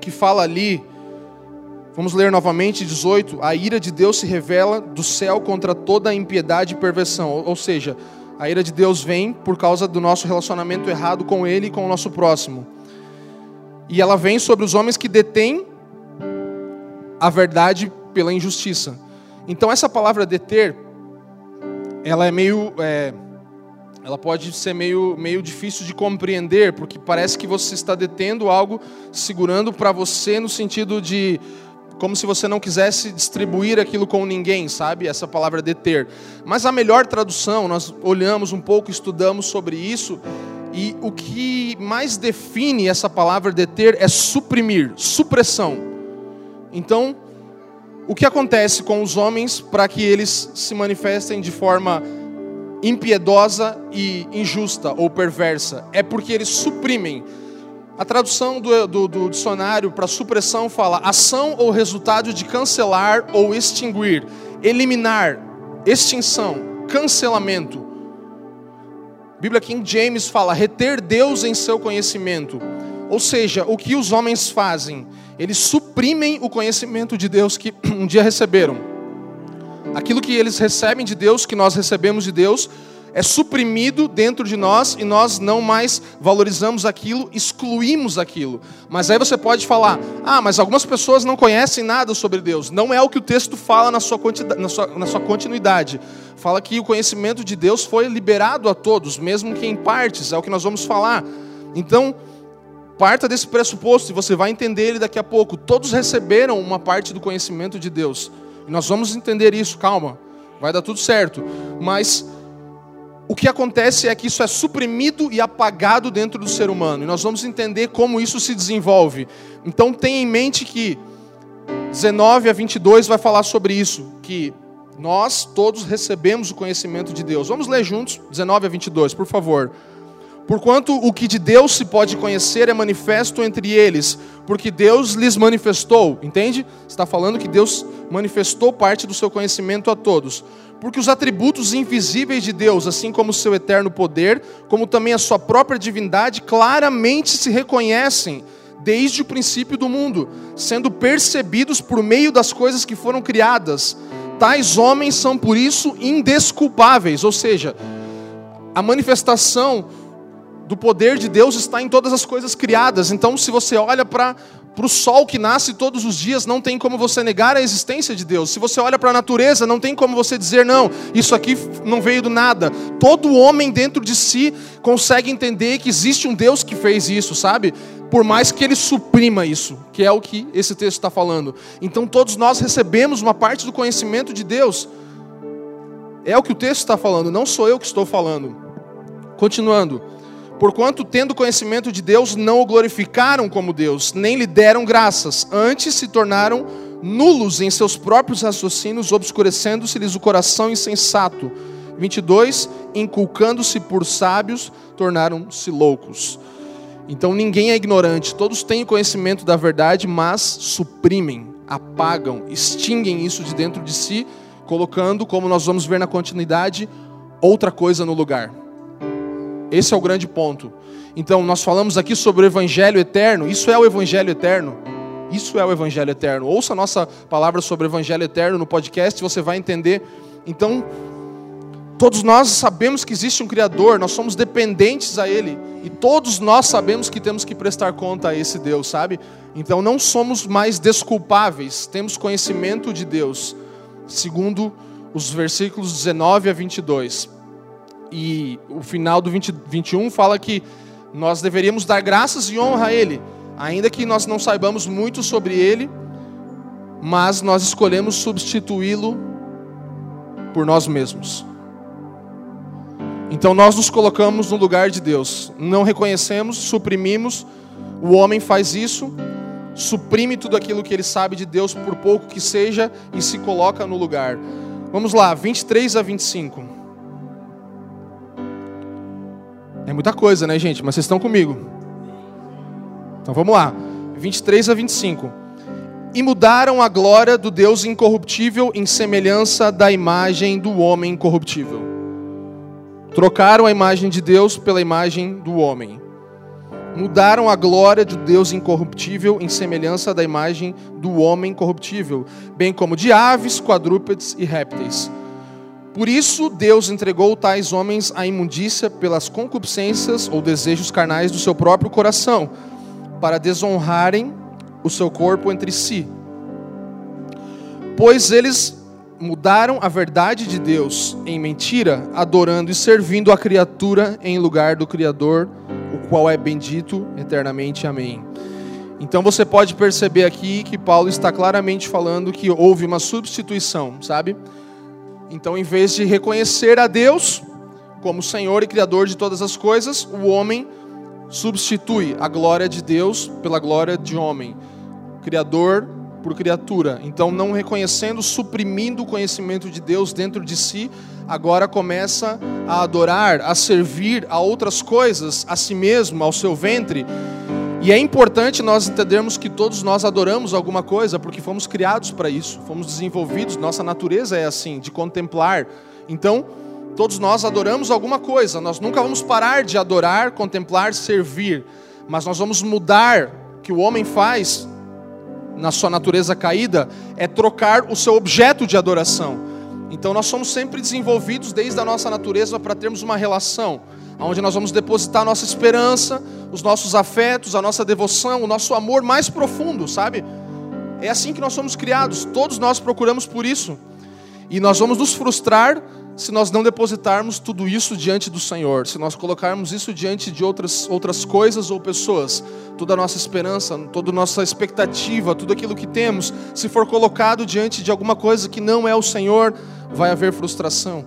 que fala ali, vamos ler novamente 18: a ira de Deus se revela do céu contra toda a impiedade e perversão. Ou seja, a ira de Deus vem por causa do nosso relacionamento errado com Ele e com o nosso próximo. E ela vem sobre os homens que detêm a verdade pela injustiça. Então, essa palavra deter, ela é meio. É, ela pode ser meio, meio difícil de compreender, porque parece que você está detendo algo, segurando para você no sentido de como se você não quisesse distribuir aquilo com ninguém, sabe? Essa palavra deter. Mas a melhor tradução, nós olhamos um pouco, estudamos sobre isso, e o que mais define essa palavra deter é suprimir, supressão. Então, o que acontece com os homens para que eles se manifestem de forma impiedosa e injusta ou perversa, é porque eles suprimem. A tradução do, do, do dicionário para supressão fala ação ou resultado de cancelar ou extinguir, eliminar, extinção, cancelamento. Bíblia King James fala reter Deus em seu conhecimento. Ou seja, o que os homens fazem? Eles suprimem o conhecimento de Deus que um dia receberam. Aquilo que eles recebem de Deus, que nós recebemos de Deus, é suprimido dentro de nós e nós não mais valorizamos aquilo, excluímos aquilo. Mas aí você pode falar: ah, mas algumas pessoas não conhecem nada sobre Deus. Não é o que o texto fala na sua, na sua, na sua continuidade. Fala que o conhecimento de Deus foi liberado a todos, mesmo que em partes, é o que nós vamos falar. Então, parta desse pressuposto e você vai entender ele daqui a pouco. Todos receberam uma parte do conhecimento de Deus. E nós vamos entender isso, calma, vai dar tudo certo. Mas o que acontece é que isso é suprimido e apagado dentro do ser humano. E nós vamos entender como isso se desenvolve. Então tenha em mente que 19 a 22 vai falar sobre isso, que nós todos recebemos o conhecimento de Deus. Vamos ler juntos, 19 a 22, por favor. Porquanto o que de Deus se pode conhecer é manifesto entre eles, porque Deus lhes manifestou, entende? Está falando que Deus manifestou parte do seu conhecimento a todos. Porque os atributos invisíveis de Deus, assim como o seu eterno poder, como também a sua própria divindade, claramente se reconhecem desde o princípio do mundo, sendo percebidos por meio das coisas que foram criadas. Tais homens são por isso indesculpáveis, ou seja, a manifestação do poder de Deus está em todas as coisas criadas. Então, se você olha para o sol que nasce todos os dias, não tem como você negar a existência de Deus. Se você olha para a natureza, não tem como você dizer, não, isso aqui não veio do nada. Todo homem dentro de si consegue entender que existe um Deus que fez isso, sabe? Por mais que ele suprima isso, que é o que esse texto está falando. Então, todos nós recebemos uma parte do conhecimento de Deus. É o que o texto está falando, não sou eu que estou falando. Continuando. Porquanto, tendo conhecimento de Deus, não o glorificaram como Deus, nem lhe deram graças, antes se tornaram nulos em seus próprios raciocínios, obscurecendo-se-lhes o coração insensato. 22, inculcando-se por sábios, tornaram-se loucos. Então ninguém é ignorante, todos têm conhecimento da verdade, mas suprimem, apagam, extinguem isso de dentro de si, colocando, como nós vamos ver na continuidade, outra coisa no lugar. Esse é o grande ponto. Então, nós falamos aqui sobre o Evangelho eterno. Isso é o Evangelho eterno. Isso é o Evangelho eterno. Ouça a nossa palavra sobre o Evangelho eterno no podcast, você vai entender. Então, todos nós sabemos que existe um Criador, nós somos dependentes a Ele. E todos nós sabemos que temos que prestar conta a esse Deus, sabe? Então, não somos mais desculpáveis, temos conhecimento de Deus, segundo os versículos 19 a 22. E o final do 20, 21 fala que nós deveríamos dar graças e honra a Ele, ainda que nós não saibamos muito sobre Ele, mas nós escolhemos substituí-lo por nós mesmos. Então nós nos colocamos no lugar de Deus, não reconhecemos, suprimimos. O homem faz isso, suprime tudo aquilo que ele sabe de Deus, por pouco que seja, e se coloca no lugar. Vamos lá, 23 a 25. É muita coisa, né, gente? Mas vocês estão comigo. Então vamos lá. 23 a 25. E mudaram a glória do Deus incorruptível em semelhança da imagem do homem corruptível. Trocaram a imagem de Deus pela imagem do homem. Mudaram a glória de Deus incorruptível em semelhança da imagem do homem corruptível, bem como de aves, quadrúpedes e répteis por isso, Deus entregou tais homens à imundícia pelas concupiscências ou desejos carnais do seu próprio coração, para desonrarem o seu corpo entre si. Pois eles mudaram a verdade de Deus em mentira, adorando e servindo a criatura em lugar do Criador, o qual é bendito eternamente. Amém. Então você pode perceber aqui que Paulo está claramente falando que houve uma substituição, sabe? Então, em vez de reconhecer a Deus como Senhor e Criador de todas as coisas, o homem substitui a glória de Deus pela glória de homem, Criador por criatura. Então, não reconhecendo, suprimindo o conhecimento de Deus dentro de si, agora começa a adorar, a servir a outras coisas, a si mesmo, ao seu ventre e é importante nós entendermos que todos nós adoramos alguma coisa, porque fomos criados para isso, fomos desenvolvidos, nossa natureza é assim, de contemplar. Então, todos nós adoramos alguma coisa, nós nunca vamos parar de adorar, contemplar, servir, mas nós vamos mudar o que o homem faz na sua natureza caída é trocar o seu objeto de adoração. Então, nós somos sempre desenvolvidos desde a nossa natureza para termos uma relação onde nós vamos depositar nossa esperança, os nossos afetos, a nossa devoção, o nosso amor mais profundo, sabe? É assim que nós somos criados, todos nós procuramos por isso. E nós vamos nos frustrar se nós não depositarmos tudo isso diante do Senhor, se nós colocarmos isso diante de outras, outras coisas ou pessoas, toda a nossa esperança, toda a nossa expectativa, tudo aquilo que temos, se for colocado diante de alguma coisa que não é o Senhor, vai haver frustração.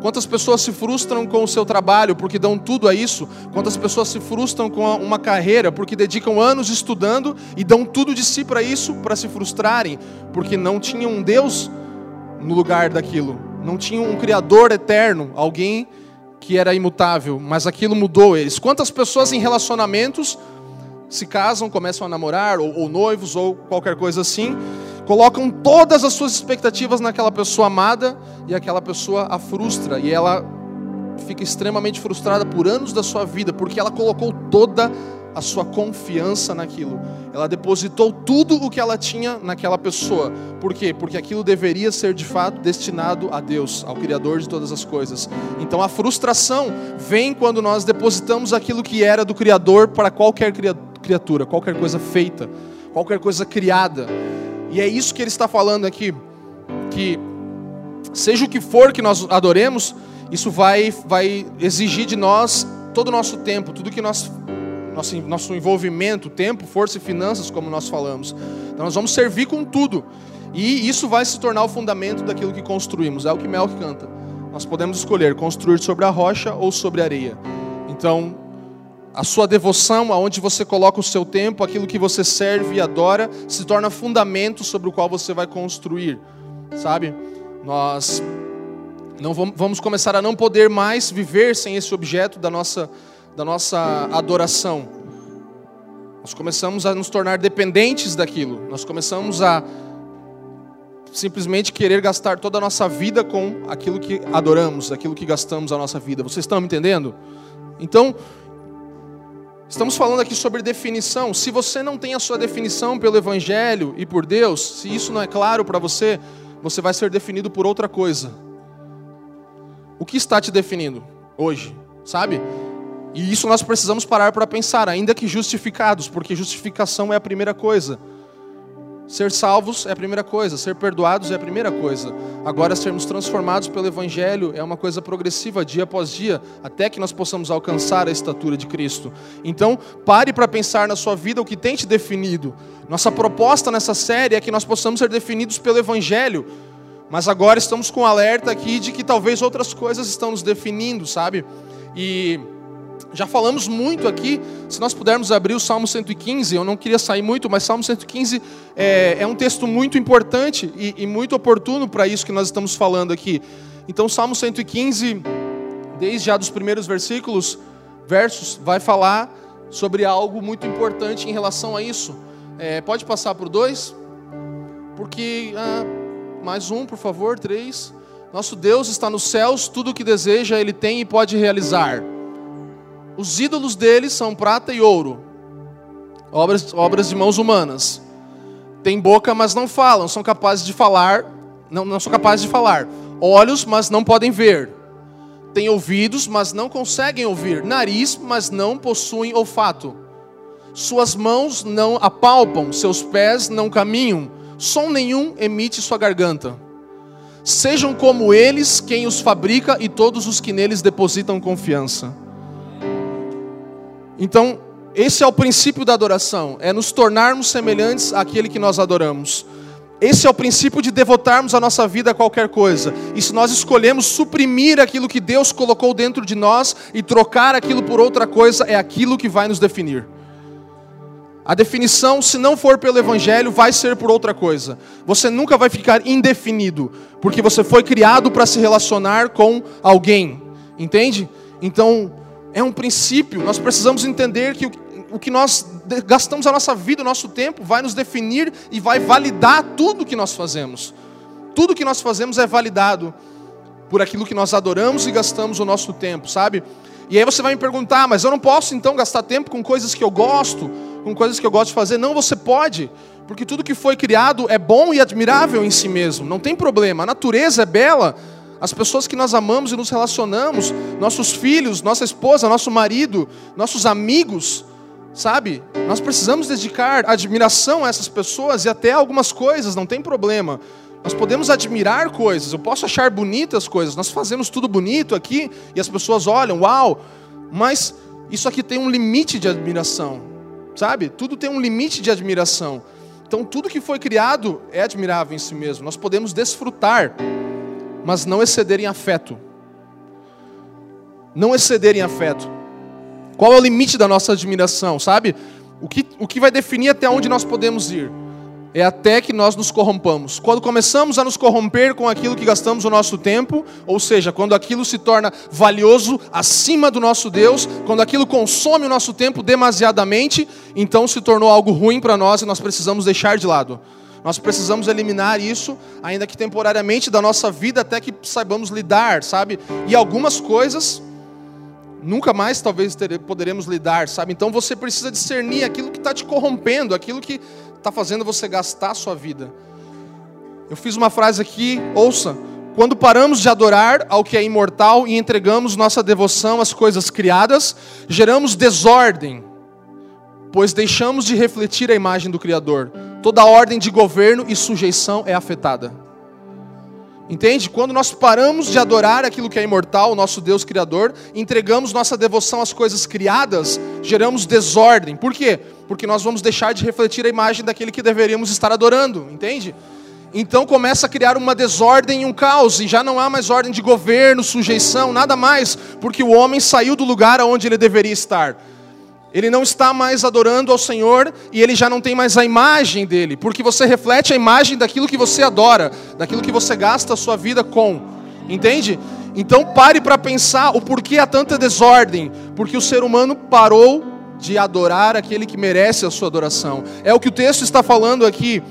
Quantas pessoas se frustram com o seu trabalho porque dão tudo a isso? Quantas pessoas se frustram com uma carreira porque dedicam anos estudando e dão tudo de si para isso, para se frustrarem, porque não tinham um Deus no lugar daquilo, não tinham um Criador eterno, alguém que era imutável, mas aquilo mudou eles. Quantas pessoas em relacionamentos se casam, começam a namorar, ou, ou noivos, ou qualquer coisa assim, colocam todas as suas expectativas naquela pessoa amada e aquela pessoa a frustra e ela fica extremamente frustrada por anos da sua vida porque ela colocou toda a sua confiança naquilo. Ela depositou tudo o que ela tinha naquela pessoa. Por quê? Porque aquilo deveria ser de fato destinado a Deus, ao Criador de todas as coisas. Então a frustração vem quando nós depositamos aquilo que era do Criador para qualquer criatura, qualquer coisa feita, qualquer coisa criada. E é isso que ele está falando aqui, que seja o que for que nós adoremos, isso vai, vai exigir de nós todo o nosso tempo, tudo que nós nosso, nosso envolvimento, tempo, força e finanças, como nós falamos. Então nós vamos servir com tudo. E isso vai se tornar o fundamento daquilo que construímos. É o que Melk canta. Nós podemos escolher construir sobre a rocha ou sobre a areia. Então, a sua devoção, aonde você coloca o seu tempo, aquilo que você serve e adora, se torna fundamento sobre o qual você vai construir, sabe? Nós não vamos começar a não poder mais viver sem esse objeto da nossa, da nossa adoração. Nós começamos a nos tornar dependentes daquilo. Nós começamos a simplesmente querer gastar toda a nossa vida com aquilo que adoramos, aquilo que gastamos a nossa vida. Vocês estão me entendendo? Então, estamos falando aqui sobre definição. Se você não tem a sua definição pelo Evangelho e por Deus, se isso não é claro para você, você vai ser definido por outra coisa. O que está te definindo hoje? Sabe? E isso nós precisamos parar para pensar, ainda que justificados, porque justificação é a primeira coisa. Ser salvos é a primeira coisa, ser perdoados é a primeira coisa. Agora, sermos transformados pelo Evangelho é uma coisa progressiva, dia após dia, até que nós possamos alcançar a estatura de Cristo. Então, pare para pensar na sua vida o que tem te definido. Nossa proposta nessa série é que nós possamos ser definidos pelo Evangelho, mas agora estamos com um alerta aqui de que talvez outras coisas estão nos definindo, sabe? E já falamos muito aqui, se nós pudermos abrir o Salmo 115, eu não queria sair muito, mas Salmo 115 é, é um texto muito importante e, e muito oportuno para isso que nós estamos falando aqui. Então, Salmo 115, desde já dos primeiros versículos, versos, vai falar sobre algo muito importante em relação a isso. É, pode passar o 2? Porque, ah, mais um, por favor, três. Nosso Deus está nos céus, tudo o que deseja Ele tem e pode realizar. Os ídolos deles são prata e ouro, obras, obras de mãos humanas. Tem boca, mas não falam, são capazes de falar, não, não são capazes de falar. Olhos, mas não podem ver. Tem ouvidos, mas não conseguem ouvir. Nariz, mas não possuem olfato. Suas mãos não apalpam, seus pés não caminham. Som nenhum emite sua garganta. Sejam como eles quem os fabrica e todos os que neles depositam confiança. Então, esse é o princípio da adoração, é nos tornarmos semelhantes àquele que nós adoramos. Esse é o princípio de devotarmos a nossa vida a qualquer coisa. E se nós escolhemos suprimir aquilo que Deus colocou dentro de nós e trocar aquilo por outra coisa, é aquilo que vai nos definir. A definição, se não for pelo Evangelho, vai ser por outra coisa. Você nunca vai ficar indefinido, porque você foi criado para se relacionar com alguém, entende? Então, é um princípio. Nós precisamos entender que o que nós gastamos a nossa vida, o nosso tempo, vai nos definir e vai validar tudo que nós fazemos. Tudo que nós fazemos é validado por aquilo que nós adoramos e gastamos o nosso tempo, sabe? E aí você vai me perguntar, mas eu não posso então gastar tempo com coisas que eu gosto, com coisas que eu gosto de fazer? Não, você pode, porque tudo que foi criado é bom e admirável em si mesmo, não tem problema. A natureza é bela, as pessoas que nós amamos e nos relacionamos, nossos filhos, nossa esposa, nosso marido, nossos amigos, sabe? Nós precisamos dedicar admiração a essas pessoas e até algumas coisas, não tem problema. Nós podemos admirar coisas, eu posso achar bonitas coisas, nós fazemos tudo bonito aqui e as pessoas olham, uau, mas isso aqui tem um limite de admiração, sabe? Tudo tem um limite de admiração. Então, tudo que foi criado é admirável em si mesmo, nós podemos desfrutar mas não exceder em afeto. Não exceder em afeto. Qual é o limite da nossa admiração, sabe? O que, o que vai definir até onde nós podemos ir? É até que nós nos corrompamos. Quando começamos a nos corromper com aquilo que gastamos o nosso tempo, ou seja, quando aquilo se torna valioso acima do nosso Deus, quando aquilo consome o nosso tempo demasiadamente, então se tornou algo ruim para nós e nós precisamos deixar de lado. Nós precisamos eliminar isso, ainda que temporariamente, da nossa vida, até que saibamos lidar, sabe? E algumas coisas nunca mais talvez poderemos lidar, sabe? Então você precisa discernir aquilo que está te corrompendo, aquilo que está fazendo você gastar a sua vida. Eu fiz uma frase aqui, ouça. Quando paramos de adorar ao que é imortal e entregamos nossa devoção às coisas criadas, geramos desordem, pois deixamos de refletir a imagem do Criador toda ordem de governo e sujeição é afetada. Entende? Quando nós paramos de adorar aquilo que é imortal, o nosso Deus Criador, entregamos nossa devoção às coisas criadas, geramos desordem. Por quê? Porque nós vamos deixar de refletir a imagem daquele que deveríamos estar adorando, entende? Então começa a criar uma desordem e um caos, e já não há mais ordem de governo, sujeição, nada mais, porque o homem saiu do lugar onde ele deveria estar. Ele não está mais adorando ao Senhor e ele já não tem mais a imagem dele, porque você reflete a imagem daquilo que você adora, daquilo que você gasta a sua vida com. Entende? Então pare para pensar o porquê há tanta desordem, porque o ser humano parou de adorar aquele que merece a sua adoração. É o que o texto está falando aqui.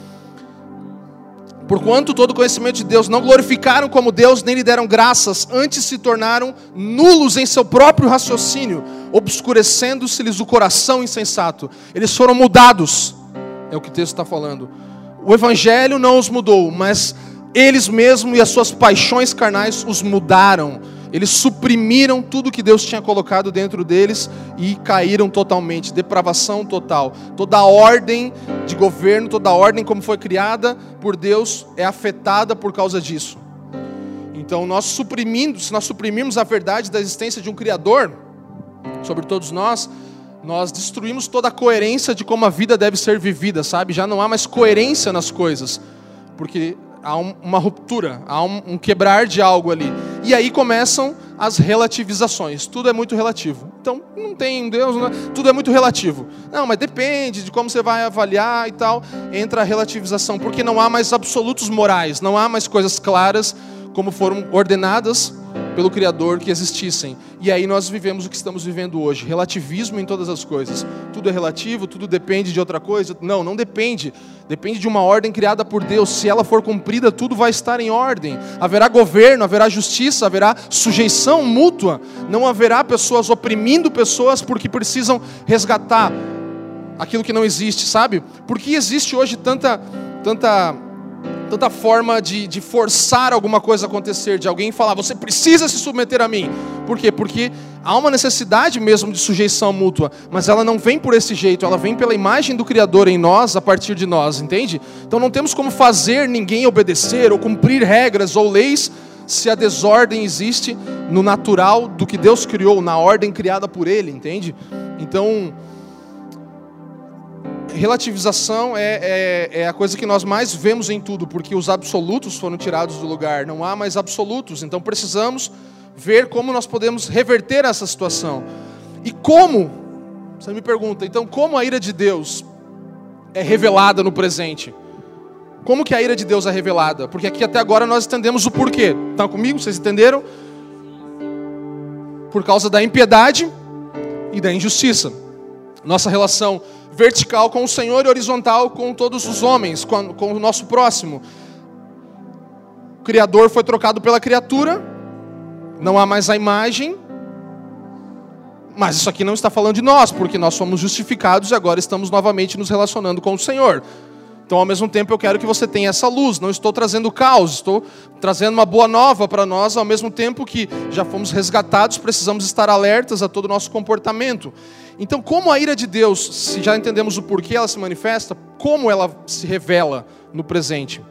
Porquanto todo conhecimento de Deus não glorificaram como Deus, nem lhe deram graças, antes se tornaram nulos em seu próprio raciocínio, obscurecendo-se-lhes o coração insensato. Eles foram mudados, é o que o texto está falando. O Evangelho não os mudou, mas eles mesmos e as suas paixões carnais os mudaram eles suprimiram tudo que Deus tinha colocado dentro deles e caíram totalmente, depravação total. Toda a ordem de governo, toda a ordem como foi criada por Deus é afetada por causa disso. Então, nós suprimindo, se nós suprimirmos a verdade da existência de um criador sobre todos nós, nós destruímos toda a coerência de como a vida deve ser vivida, sabe? Já não há mais coerência nas coisas, porque há um, uma ruptura, há um, um quebrar de algo ali. E aí começam as relativizações. Tudo é muito relativo. Então, não tem Deus, não é? tudo é muito relativo. Não, mas depende de como você vai avaliar e tal. Entra a relativização, porque não há mais absolutos morais, não há mais coisas claras como foram ordenadas pelo Criador que existissem. E aí nós vivemos o que estamos vivendo hoje: relativismo em todas as coisas. Tudo é relativo, tudo depende de outra coisa. Não, não depende. Depende de uma ordem criada por Deus. Se ela for cumprida, tudo vai estar em ordem. Haverá governo, haverá justiça, haverá sujeição mútua. Não haverá pessoas oprimindo pessoas porque precisam resgatar aquilo que não existe, sabe? Por que existe hoje tanta, tanta tanta forma de, de forçar alguma coisa a acontecer, de alguém falar, você precisa se submeter a mim. Por quê? Porque há uma necessidade mesmo de sujeição mútua, mas ela não vem por esse jeito, ela vem pela imagem do Criador em nós, a partir de nós, entende? Então não temos como fazer ninguém obedecer ou cumprir regras ou leis se a desordem existe no natural do que Deus criou, na ordem criada por Ele, entende? Então relativização é, é, é, a coisa que nós mais vemos em tudo, porque os absolutos foram tirados do lugar, não há mais absolutos, então precisamos ver como nós podemos reverter essa situação. E como, você me pergunta, então como a ira de Deus é revelada no presente? Como que a ira de Deus é revelada? Porque aqui até agora nós entendemos o porquê. Estão comigo? Vocês entenderam? Por causa da impiedade e da injustiça. Nossa relação vertical com o Senhor e horizontal com todos os homens, com, com o nosso próximo. O Criador foi trocado pela criatura, não há mais a imagem, mas isso aqui não está falando de nós, porque nós somos justificados e agora estamos novamente nos relacionando com o Senhor. Então, ao mesmo tempo, eu quero que você tenha essa luz. Não estou trazendo caos, estou trazendo uma boa nova para nós, ao mesmo tempo que já fomos resgatados, precisamos estar alertas a todo o nosso comportamento. Então, como a ira de Deus, se já entendemos o porquê ela se manifesta, como ela se revela no presente?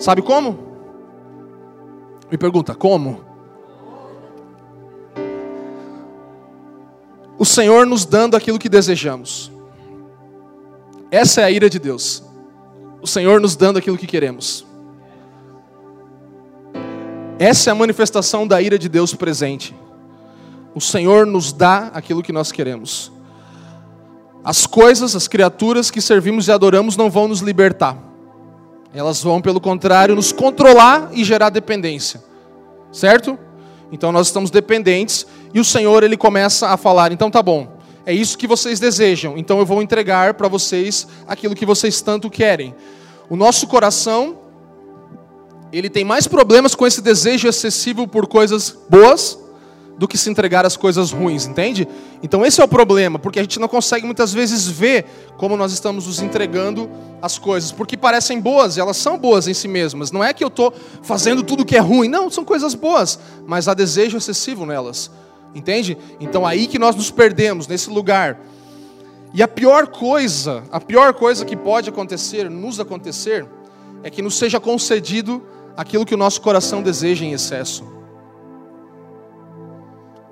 Sabe como? Me pergunta, como? O Senhor nos dando aquilo que desejamos. Essa é a ira de Deus. O Senhor nos dando aquilo que queremos. Essa é a manifestação da ira de Deus presente. O Senhor nos dá aquilo que nós queremos. As coisas, as criaturas que servimos e adoramos não vão nos libertar. Elas vão, pelo contrário, nos controlar e gerar dependência. Certo? Então nós estamos dependentes e o Senhor ele começa a falar: "Então tá bom. É isso que vocês desejam. Então eu vou entregar para vocês aquilo que vocês tanto querem." O nosso coração ele tem mais problemas com esse desejo excessivo por coisas boas do que se entregar às coisas ruins, entende? Então esse é o problema, porque a gente não consegue muitas vezes ver como nós estamos nos entregando às coisas, porque parecem boas, elas são boas em si mesmas. Não é que eu estou fazendo tudo que é ruim, não, são coisas boas, mas há desejo excessivo nelas, entende? Então aí que nós nos perdemos, nesse lugar. E a pior coisa, a pior coisa que pode acontecer, nos acontecer, é que nos seja concedido aquilo que o nosso coração deseja em excesso.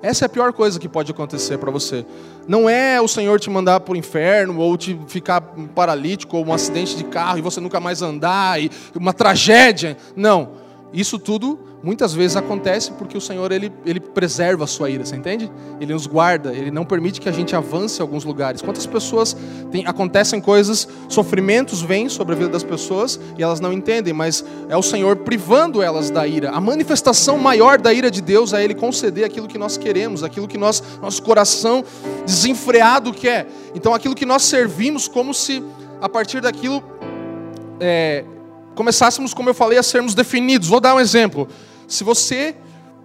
Essa é a pior coisa que pode acontecer para você. Não é o Senhor te mandar para o inferno, ou te ficar paralítico, ou um acidente de carro e você nunca mais andar, e uma tragédia. Não. Isso tudo muitas vezes acontece porque o Senhor ele, ele preserva a sua ira, você entende? Ele nos guarda, ele não permite que a gente avance em alguns lugares. Quantas pessoas tem, acontecem coisas, sofrimentos vêm sobre a vida das pessoas e elas não entendem, mas é o Senhor privando elas da ira. A manifestação maior da ira de Deus é Ele conceder aquilo que nós queremos, aquilo que nós, nosso coração desenfreado quer. Então, aquilo que nós servimos, como se a partir daquilo é, começássemos, como eu falei, a sermos definidos. Vou dar um exemplo. Se você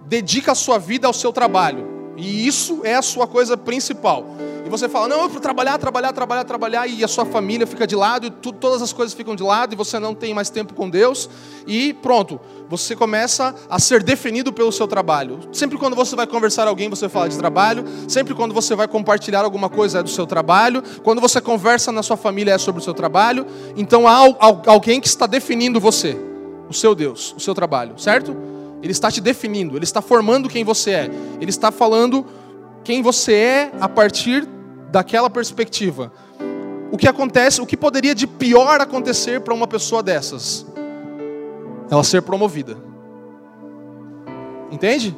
dedica a sua vida ao seu trabalho, e isso é a sua coisa principal, e você fala, não, eu vou trabalhar, trabalhar, trabalhar, trabalhar, e a sua família fica de lado, e tu, todas as coisas ficam de lado, e você não tem mais tempo com Deus, e pronto, você começa a ser definido pelo seu trabalho. Sempre quando você vai conversar com alguém, você fala de trabalho, sempre quando você vai compartilhar alguma coisa é do seu trabalho, quando você conversa na sua família é sobre o seu trabalho, então há alguém que está definindo você, o seu Deus, o seu trabalho, certo? Ele está te definindo, ele está formando quem você é, ele está falando quem você é a partir daquela perspectiva. O que acontece, o que poderia de pior acontecer para uma pessoa dessas? Ela ser promovida. Entende?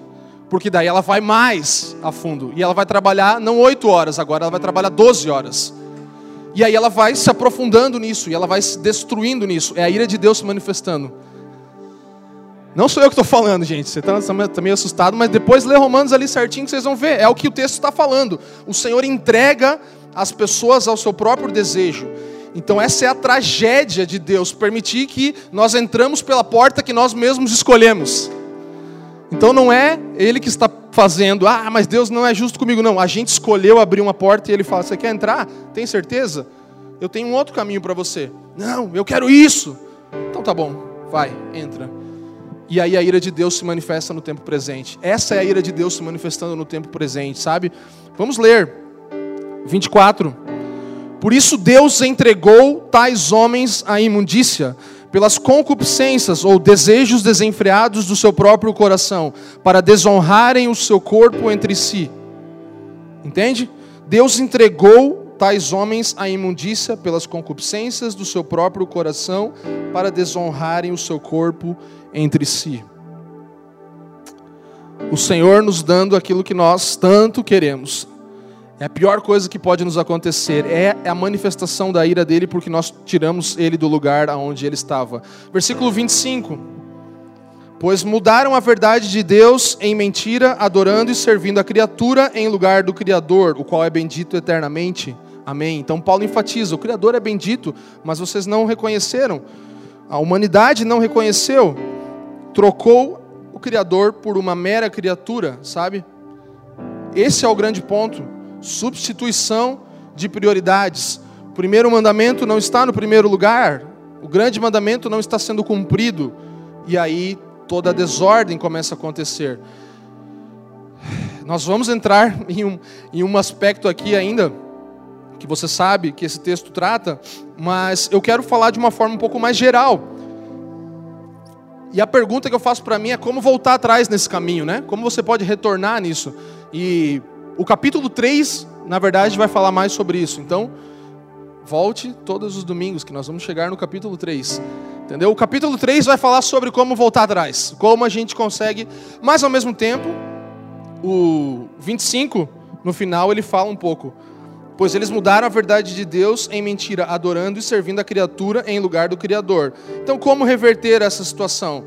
Porque daí ela vai mais a fundo. E ela vai trabalhar não oito horas agora, ela vai trabalhar 12 horas. E aí ela vai se aprofundando nisso, e ela vai se destruindo nisso. É a ira de Deus se manifestando. Não sou eu que estou falando, gente. Você está tá meio assustado, mas depois lê Romanos ali certinho que vocês vão ver. É o que o texto está falando. O Senhor entrega as pessoas ao seu próprio desejo. Então essa é a tragédia de Deus, permitir que nós entramos pela porta que nós mesmos escolhemos. Então não é ele que está fazendo, ah, mas Deus não é justo comigo, não. A gente escolheu abrir uma porta e ele fala: Você quer entrar? Tem certeza? Eu tenho um outro caminho para você. Não, eu quero isso. Então tá bom, vai, entra. E aí a ira de Deus se manifesta no tempo presente. Essa é a ira de Deus se manifestando no tempo presente, sabe? Vamos ler. 24. Por isso Deus entregou tais homens à imundícia, pelas concupiscências ou desejos desenfreados do seu próprio coração, para desonrarem o seu corpo entre si. Entende? Deus entregou tais homens à imundícia pelas concupiscências do seu próprio coração, para desonrarem o seu corpo entre si. O Senhor nos dando aquilo que nós tanto queremos. É a pior coisa que pode nos acontecer, é a manifestação da ira dele porque nós tiramos ele do lugar aonde ele estava. Versículo 25. Pois mudaram a verdade de Deus em mentira, adorando e servindo a criatura em lugar do Criador, o qual é bendito eternamente. Amém. Então Paulo enfatiza: o Criador é bendito, mas vocês não reconheceram. A humanidade não reconheceu trocou o Criador por uma mera criatura, sabe? Esse é o grande ponto. Substituição de prioridades. O primeiro mandamento não está no primeiro lugar. O grande mandamento não está sendo cumprido. E aí toda a desordem começa a acontecer. Nós vamos entrar em um, em um aspecto aqui ainda, que você sabe que esse texto trata, mas eu quero falar de uma forma um pouco mais geral e a pergunta que eu faço para mim é como voltar atrás nesse caminho, né? Como você pode retornar nisso? E o capítulo 3, na verdade, vai falar mais sobre isso. Então, volte todos os domingos, que nós vamos chegar no capítulo 3. Entendeu? O capítulo 3 vai falar sobre como voltar atrás, como a gente consegue, mas ao mesmo tempo, o 25, no final, ele fala um pouco Pois eles mudaram a verdade de Deus em mentira, adorando e servindo a criatura em lugar do Criador. Então, como reverter essa situação?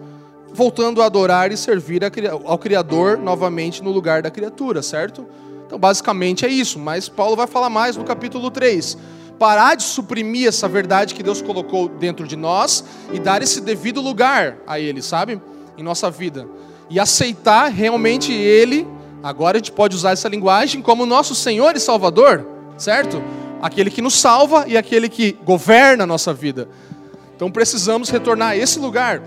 Voltando a adorar e servir ao Criador novamente no lugar da criatura, certo? Então, basicamente é isso, mas Paulo vai falar mais no capítulo 3. Parar de suprimir essa verdade que Deus colocou dentro de nós e dar esse devido lugar a Ele, sabe? Em nossa vida. E aceitar realmente Ele, agora a gente pode usar essa linguagem, como nosso Senhor e Salvador certo? Aquele que nos salva e aquele que governa a nossa vida. Então precisamos retornar a esse lugar.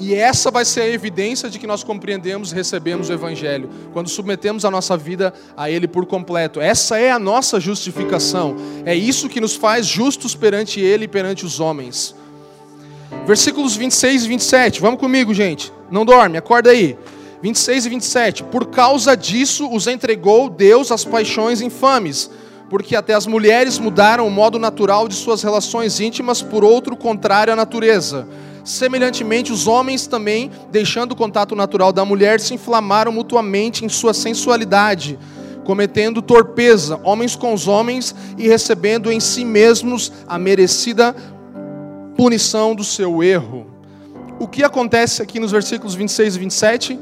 E essa vai ser a evidência de que nós compreendemos e recebemos o Evangelho, quando submetemos a nossa vida a Ele por completo. Essa é a nossa justificação. É isso que nos faz justos perante Ele e perante os homens. Versículos 26 e 27. Vamos comigo, gente. Não dorme, acorda aí. 26 e 27. Por causa disso os entregou Deus às paixões infames, porque até as mulheres mudaram o modo natural de suas relações íntimas por outro contrário à natureza Semelhantemente, os homens também, deixando o contato natural da mulher, se inflamaram mutuamente em sua sensualidade, cometendo torpeza, homens com os homens, e recebendo em si mesmos a merecida punição do seu erro. O que acontece aqui nos versículos 26 e 27?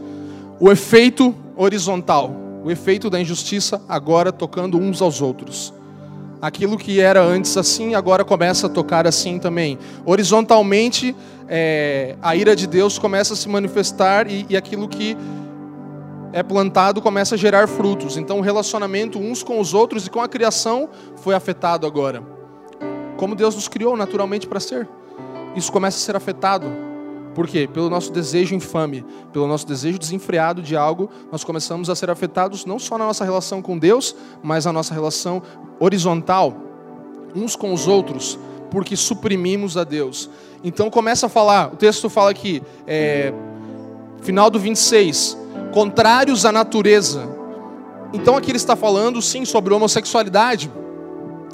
O efeito horizontal, o efeito da injustiça agora tocando uns aos outros. Aquilo que era antes assim, agora começa a tocar assim também. Horizontalmente, é, a ira de Deus começa a se manifestar e, e aquilo que é plantado começa a gerar frutos. Então, o relacionamento uns com os outros e com a criação foi afetado agora. Como Deus nos criou naturalmente para ser. Isso começa a ser afetado. Por quê? Pelo nosso desejo infame, pelo nosso desejo desenfreado de algo, nós começamos a ser afetados não só na nossa relação com Deus, mas na nossa relação horizontal, uns com os outros, porque suprimimos a Deus. Então começa a falar, o texto fala aqui, é, final do 26, contrários à natureza. Então aqui ele está falando sim sobre homossexualidade.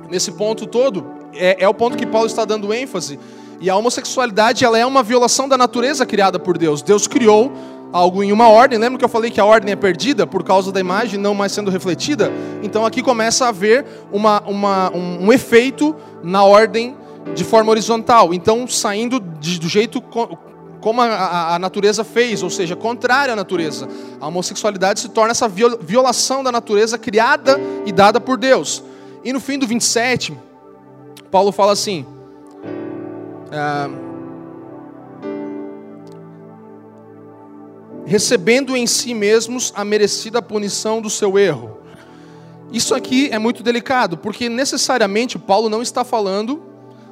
Nesse ponto todo, é, é o ponto que Paulo está dando ênfase e a homossexualidade ela é uma violação da natureza criada por Deus. Deus criou algo em uma ordem. Lembra que eu falei que a ordem é perdida por causa da imagem não mais sendo refletida? Então aqui começa a haver uma, uma, um, um efeito na ordem de forma horizontal. Então saindo de, do jeito como a, a, a, natureza fez, ou seja, contrária à natureza. A homossexualidade se torna essa violação da natureza criada e dada por Deus. E no fim do 27, Paulo fala assim: ah, recebendo em si mesmos a merecida punição do seu erro. Isso aqui é muito delicado, porque necessariamente Paulo não está falando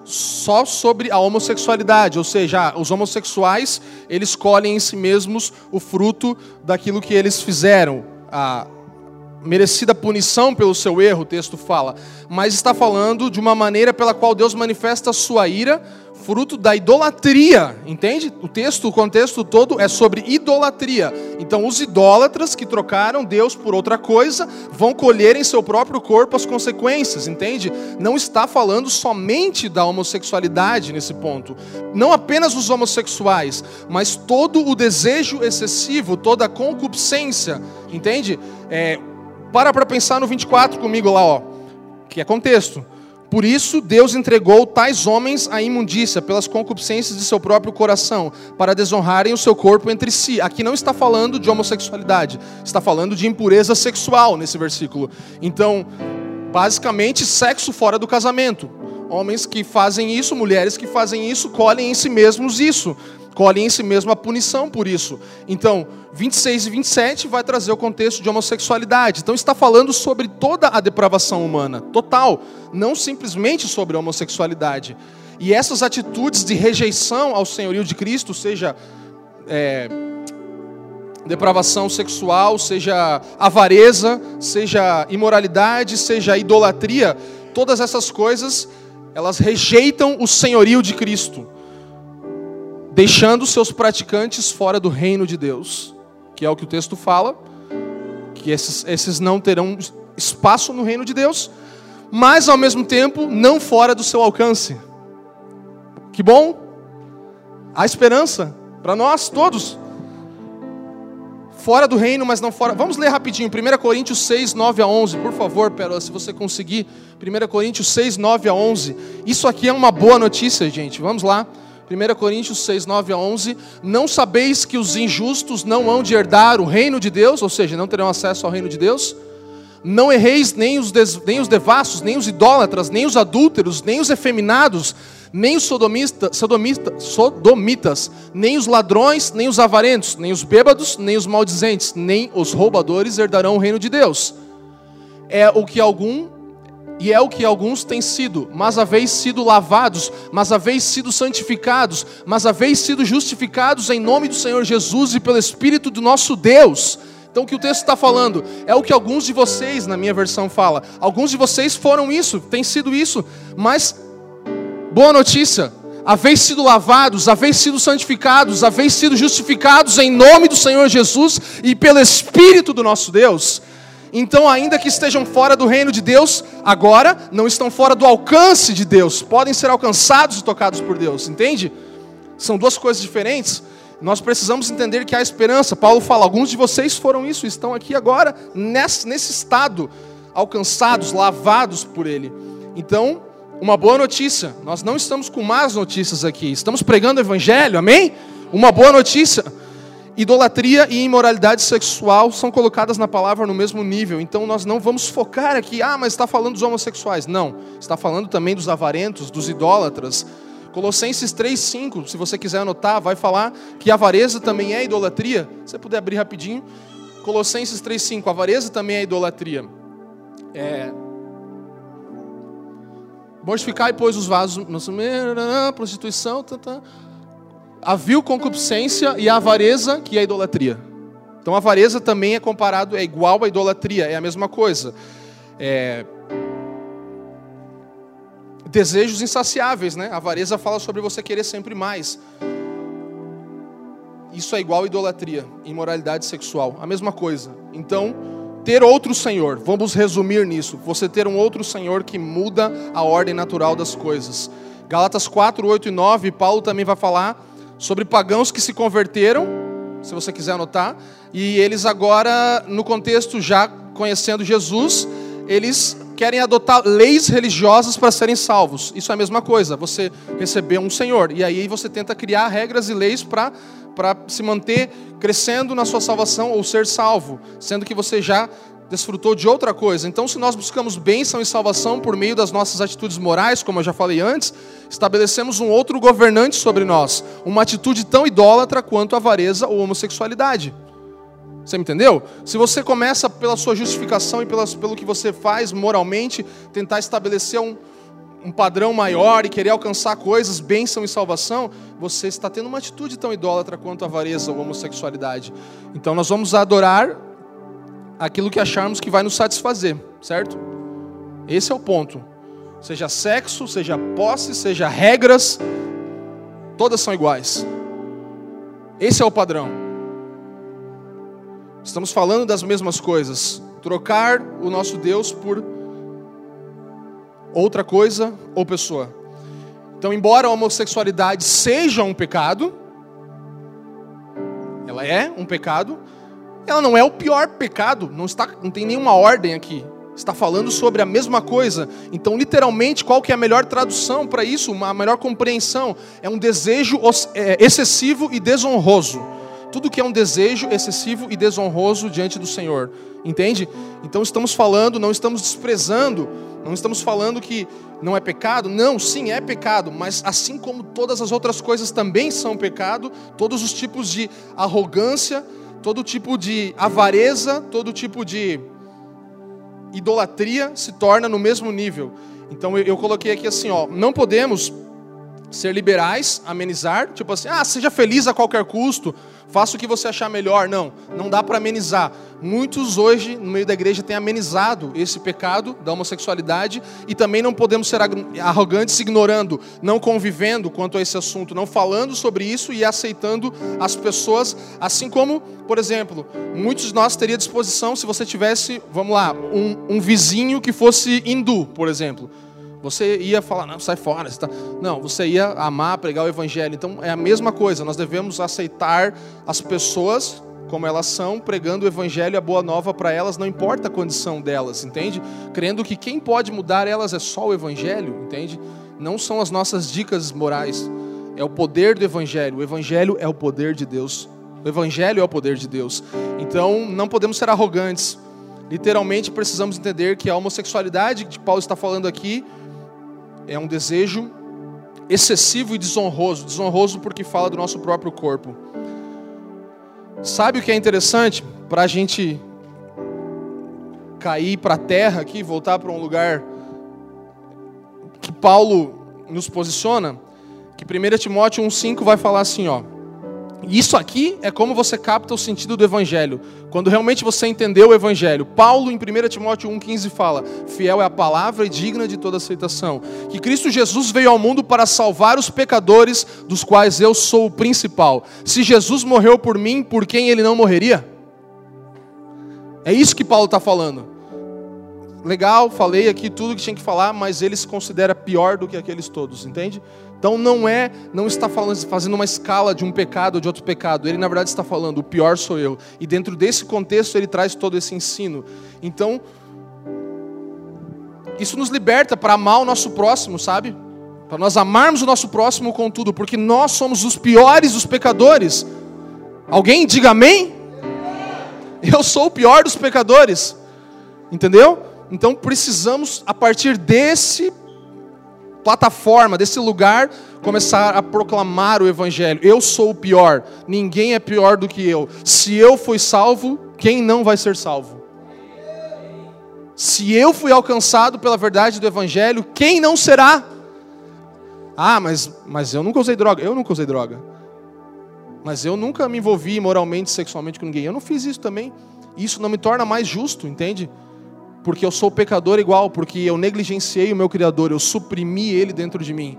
só sobre a homossexualidade, ou seja, os homossexuais eles colhem em si mesmos o fruto daquilo que eles fizeram, a merecida punição pelo seu erro, o texto fala, mas está falando de uma maneira pela qual Deus manifesta a sua ira fruto da idolatria, entende? O texto, o contexto todo é sobre idolatria. Então, os idólatras que trocaram Deus por outra coisa vão colher em seu próprio corpo as consequências, entende? Não está falando somente da homossexualidade nesse ponto. Não apenas os homossexuais, mas todo o desejo excessivo, toda a concupiscência, entende? É, para para pensar no 24 comigo lá, ó, que é contexto. Por isso, Deus entregou tais homens à imundícia pelas concupiscências de seu próprio coração, para desonrarem o seu corpo entre si. Aqui não está falando de homossexualidade, está falando de impureza sexual nesse versículo. Então, basicamente, sexo fora do casamento. Homens que fazem isso, mulheres que fazem isso, colhem em si mesmos isso colhem em si mesmo a punição por isso. Então, 26 e 27 vai trazer o contexto de homossexualidade. Então, está falando sobre toda a depravação humana, total, não simplesmente sobre a homossexualidade. E essas atitudes de rejeição ao senhorio de Cristo, seja é, depravação sexual, seja avareza, seja imoralidade, seja idolatria, todas essas coisas, elas rejeitam o senhorio de Cristo deixando seus praticantes fora do reino de Deus, que é o que o texto fala, que esses, esses não terão espaço no reino de Deus, mas ao mesmo tempo não fora do seu alcance. Que bom! Há esperança para nós todos. Fora do reino, mas não fora. Vamos ler rapidinho. 1 Coríntios 6, 9 a 11. Por favor, Pérola, se você conseguir. 1 Coríntios 6, 9 a 11. Isso aqui é uma boa notícia, gente. Vamos lá. 1 Coríntios 6, 9 a 11, não sabeis que os injustos não hão de herdar o reino de Deus, ou seja, não terão acesso ao reino de Deus? Não erreis nem os, des, nem os devassos, nem os idólatras, nem os adúlteros, nem os efeminados, nem os sodomista, sodomita, sodomitas, nem os ladrões, nem os avarentos, nem os bêbados, nem os maldizentes, nem os roubadores herdarão o reino de Deus. É o que algum e é o que alguns têm sido, mas haveis sido lavados, mas haveis sido santificados, mas haveis sido justificados em nome do Senhor Jesus e pelo Espírito do nosso Deus. Então o que o texto está falando é o que alguns de vocês, na minha versão, fala. Alguns de vocês foram isso, têm sido isso, mas boa notícia, haveis sido lavados, haveis sido santificados, haveis sido justificados em nome do Senhor Jesus e pelo Espírito do nosso Deus. Então, ainda que estejam fora do reino de Deus, agora não estão fora do alcance de Deus, podem ser alcançados e tocados por Deus, entende? São duas coisas diferentes. Nós precisamos entender que há esperança. Paulo fala: alguns de vocês foram isso, estão aqui agora nesse, nesse estado, alcançados, lavados por Ele. Então, uma boa notícia: nós não estamos com más notícias aqui, estamos pregando o Evangelho, amém? Uma boa notícia. Idolatria e imoralidade sexual são colocadas na palavra no mesmo nível, então nós não vamos focar aqui, ah, mas está falando dos homossexuais. Não, está falando também dos avarentos, dos idólatras. Colossenses 3,5, se você quiser anotar, vai falar que avareza também é idolatria. Se você puder abrir rapidinho. Colossenses 3,5, a avareza também é idolatria. É, Mortificai, pois, os vasos, prostituição, tá. A vil concupiscência e a avareza, que é a idolatria. Então, a avareza também é comparado, é igual à idolatria, é a mesma coisa. É... Desejos insaciáveis, né? A avareza fala sobre você querer sempre mais. Isso é igual à idolatria, imoralidade sexual, a mesma coisa. Então, ter outro Senhor, vamos resumir nisso. Você ter um outro Senhor que muda a ordem natural das coisas. Galatas 4, 8 e 9, Paulo também vai falar sobre pagãos que se converteram, se você quiser anotar, e eles agora, no contexto já conhecendo Jesus, eles querem adotar leis religiosas para serem salvos. Isso é a mesma coisa, você recebeu um Senhor, e aí você tenta criar regras e leis para para se manter crescendo na sua salvação ou ser salvo, sendo que você já desfrutou de outra coisa. Então, se nós buscamos bênção e salvação por meio das nossas atitudes morais, como eu já falei antes, estabelecemos um outro governante sobre nós, uma atitude tão idólatra quanto a avareza ou homossexualidade. Você me entendeu? Se você começa pela sua justificação e pelas, pelo que você faz moralmente, tentar estabelecer um, um padrão maior e querer alcançar coisas, bênção e salvação, você está tendo uma atitude tão idólatra quanto a avareza ou homossexualidade. Então nós vamos adorar aquilo que acharmos que vai nos satisfazer, certo? Esse é o ponto. Seja sexo, seja posse, seja regras, todas são iguais. Esse é o padrão. Estamos falando das mesmas coisas. Trocar o nosso Deus por outra coisa ou pessoa. Então, embora a homossexualidade seja um pecado, ela é um pecado, ela não é o pior pecado, não, está, não tem nenhuma ordem aqui. Está falando sobre a mesma coisa. Então, literalmente, qual que é a melhor tradução para isso, uma melhor compreensão? É um desejo é, excessivo e desonroso. Tudo que é um desejo excessivo e desonroso diante do Senhor. Entende? Então estamos falando, não estamos desprezando, não estamos falando que não é pecado. Não, sim, é pecado, mas assim como todas as outras coisas também são pecado, todos os tipos de arrogância, todo tipo de avareza, todo tipo de idolatria se torna no mesmo nível. Então eu, coloquei aqui assim, ó, não podemos ser liberais, amenizar, tipo assim, ah, seja feliz a qualquer custo, faça o que você achar melhor. Não, não dá para amenizar. Muitos hoje, no meio da igreja, têm amenizado esse pecado da homossexualidade e também não podemos ser arrogantes ignorando, não convivendo quanto a esse assunto, não falando sobre isso e aceitando as pessoas, assim como, por exemplo, muitos de nós teria disposição se você tivesse, vamos lá, um, um vizinho que fosse hindu, por exemplo. Você ia falar, não, sai fora. Você tá... Não, você ia amar, pregar o evangelho. Então é a mesma coisa. Nós devemos aceitar as pessoas como elas são, pregando o evangelho e a boa nova para elas, não importa a condição delas, entende? Crendo que quem pode mudar elas é só o evangelho, entende? Não são as nossas dicas morais. É o poder do evangelho. O evangelho é o poder de Deus. O evangelho é o poder de Deus. Então, não podemos ser arrogantes. Literalmente precisamos entender que a homossexualidade que Paulo está falando aqui é um desejo excessivo e desonroso. Desonroso porque fala do nosso próprio corpo. Sabe o que é interessante para a gente cair para a terra aqui, voltar para um lugar que Paulo nos posiciona? Que 1 Timóteo 1,5 vai falar assim, ó. Isso aqui é como você capta o sentido do Evangelho. Quando realmente você entendeu o Evangelho. Paulo, em 1 Timóteo 1,15, fala: Fiel é a palavra e digna de toda aceitação. Que Cristo Jesus veio ao mundo para salvar os pecadores, dos quais eu sou o principal. Se Jesus morreu por mim, por quem ele não morreria? É isso que Paulo está falando. legal, falei aqui tudo que tinha que falar, mas ele se considera pior do que aqueles todos, entende? Então não é, não está falando, fazendo uma escala de um pecado ou de outro pecado. Ele na verdade está falando, o pior sou eu. E dentro desse contexto ele traz todo esse ensino. Então isso nos liberta para amar o nosso próximo, sabe? Para nós amarmos o nosso próximo com tudo, porque nós somos os piores dos pecadores. Alguém diga amém? Eu sou o pior dos pecadores. Entendeu? Então precisamos, a partir desse plataforma, desse lugar, começar a proclamar o Evangelho. Eu sou o pior, ninguém é pior do que eu. Se eu fui salvo, quem não vai ser salvo? Se eu fui alcançado pela verdade do Evangelho, quem não será? Ah, mas, mas eu nunca usei droga. Eu nunca usei droga. Mas eu nunca me envolvi moralmente, sexualmente com ninguém. Eu não fiz isso também. Isso não me torna mais justo, entende? Porque eu sou pecador igual, porque eu negligenciei o meu Criador, eu suprimi ele dentro de mim.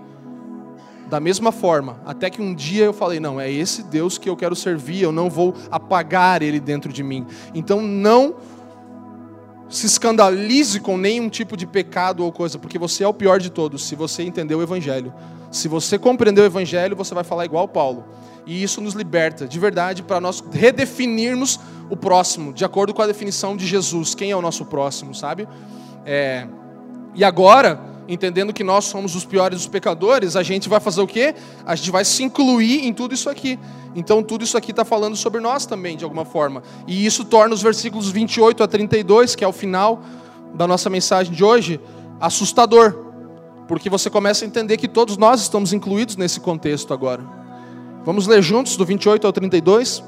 Da mesma forma, até que um dia eu falei: não, é esse Deus que eu quero servir, eu não vou apagar ele dentro de mim. Então não se escandalize com nenhum tipo de pecado ou coisa, porque você é o pior de todos, se você entendeu o Evangelho. Se você compreendeu o Evangelho, você vai falar igual Paulo. E isso nos liberta, de verdade, para nós redefinirmos o próximo, de acordo com a definição de Jesus. Quem é o nosso próximo, sabe? É... E agora, entendendo que nós somos os piores dos pecadores, a gente vai fazer o quê? A gente vai se incluir em tudo isso aqui. Então, tudo isso aqui está falando sobre nós também, de alguma forma. E isso torna os versículos 28 a 32, que é o final da nossa mensagem de hoje, assustador. Porque você começa a entender que todos nós estamos incluídos nesse contexto agora. Vamos ler juntos do 28 ao 32?